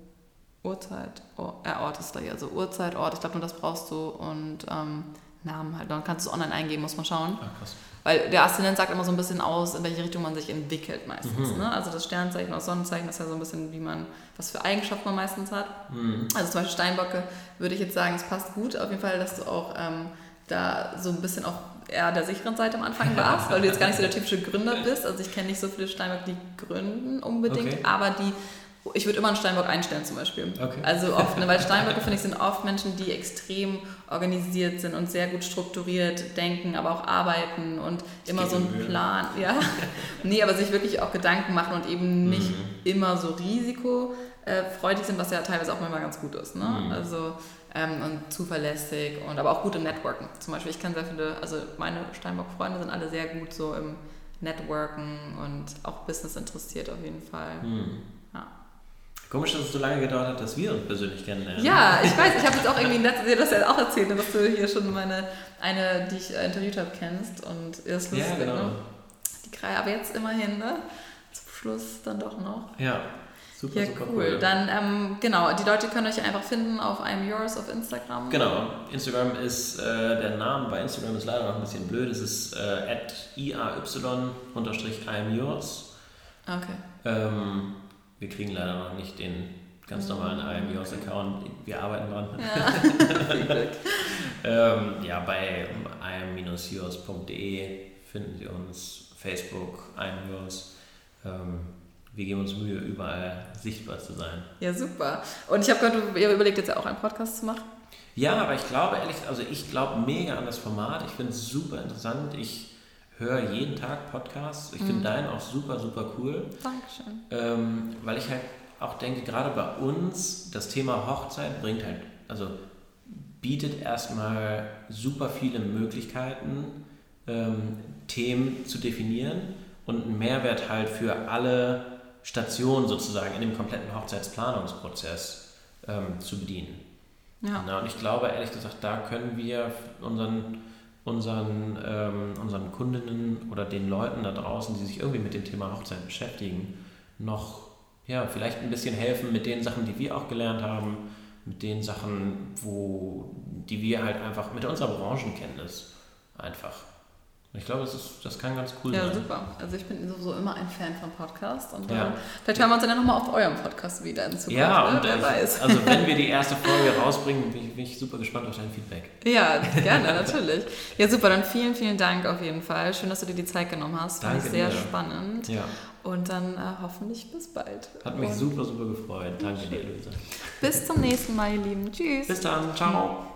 Uhrzeit, Ort, äh, Ort ist gleich, also Uhrzeit, Ort, ich glaube nur das brauchst du und ähm, Namen halt. Dann kannst du es online eingeben, muss man schauen. Ah, krass. Weil der Aszendent sagt immer so ein bisschen aus, in welche Richtung man sich entwickelt meistens. Mhm. Ne? Also das Sternzeichen aus Sonnenzeichen ist ja so ein bisschen, wie man, was für Eigenschaften man meistens hat. Mhm. Also zum Beispiel Steinböcke würde ich jetzt sagen, es passt gut. Auf jeden Fall, dass du auch ähm, da so ein bisschen auf eher der sicheren Seite am Anfang warst, weil du jetzt gar nicht so der typische Gründer bist. Also ich kenne nicht so viele Steinböcke, die gründen unbedingt, Okay. aber die ich würde immer einen Steinbock einstellen zum Beispiel. Okay. Also oft, ne, weil Steinböcke finde ich sind oft Menschen, die extrem organisiert sind und sehr gut strukturiert denken, aber auch arbeiten und immer geht so einen Mühe. Plan, ja. nee, aber sich wirklich auch Gedanken machen und eben nicht Mhm. immer so risikofreudig sind, was ja teilweise auch manchmal ganz gut ist. Ne? Mhm. Also ähm, und zuverlässig und aber auch gut im Networken. Zum Beispiel, ich kenne sehr viele, also meine Steinbock-Freunde sind alle sehr gut so im Networken und auch Business interessiert auf jeden Fall. Mhm. Ja. Komisch, dass es so lange gedauert hat, dass wir uns persönlich kennenlernen. Ja, ich weiß, ich habe jetzt auch irgendwie letztes dir das ja auch erzählt, dass du hier schon meine, eine, die ich äh, interviewt habe, kennst und ist lustig, Ja, genau. ne? Die Kreier, aber jetzt immerhin, ne? Zum Schluss dann doch noch. Ja, super, Ja, super cool. Dann, ähm, genau, die Leute können euch einfach finden auf I'm Yours auf Instagram. Genau, Instagram ist, äh, der Name bei Instagram ist leider noch ein bisschen blöd. Es ist äh, at iay-I'm yours. Okay. Ähm, wir kriegen leider noch nicht den ganz normalen I'm yours Account. Wir arbeiten dran. Ja. Ähm, ja, bei im-yours.de finden Sie uns. Facebook, I'm yours. Ähm, wir geben uns Mühe, überall sichtbar zu sein. Ja, super. Und ich habe gehört, du ihr überlegt jetzt ja auch einen Podcast zu machen. Ja, aber ich glaube ehrlich, also ich glaube mega an das Format. Ich finde es super interessant. Ich höre jeden Tag Podcasts. Ich finde deinen auch super, super cool. Dankeschön. Ähm, weil ich halt auch denke, gerade bei uns, das Thema Hochzeit bringt halt, also bietet erstmal super viele Möglichkeiten, ähm, Themen zu definieren und einen Mehrwert halt für alle Stationen sozusagen in dem kompletten Hochzeitsplanungsprozess ähm, zu bedienen. Ja. Na, und ich glaube, ehrlich gesagt, da können wir unseren, unseren, ähm, unseren Kundinnen oder den Leuten da draußen, die sich irgendwie mit dem Thema Hochzeit beschäftigen, noch ja, vielleicht ein bisschen helfen mit den Sachen, die wir auch gelernt haben, mit den Sachen, wo, die wir halt einfach mit unserer Branchenkenntnis einfach. Ich glaube, das, ist, das kann ganz cool Ja, sein. super. Also ich bin sowieso immer ein Fan von Podcasts und Ja. vielleicht hören wir uns dann ja nochmal auf eurem Podcast wieder in Zukunft. Ja, ne? und wer äh, weiß. also wenn wir die erste Folge rausbringen, bin ich, bin ich super gespannt auf dein Feedback. Ja, gerne, natürlich. Ja, super, dann vielen, vielen Dank auf jeden Fall. Schön, dass du dir die Zeit genommen hast. Fand ich sehr dir. spannend. Ja, Und dann äh, hoffentlich bis bald. hat mich Und super, super gefreut. Danke dir, Luisa. Bis zum nächsten Mal, ihr Lieben. Tschüss. Bis dann, ciao.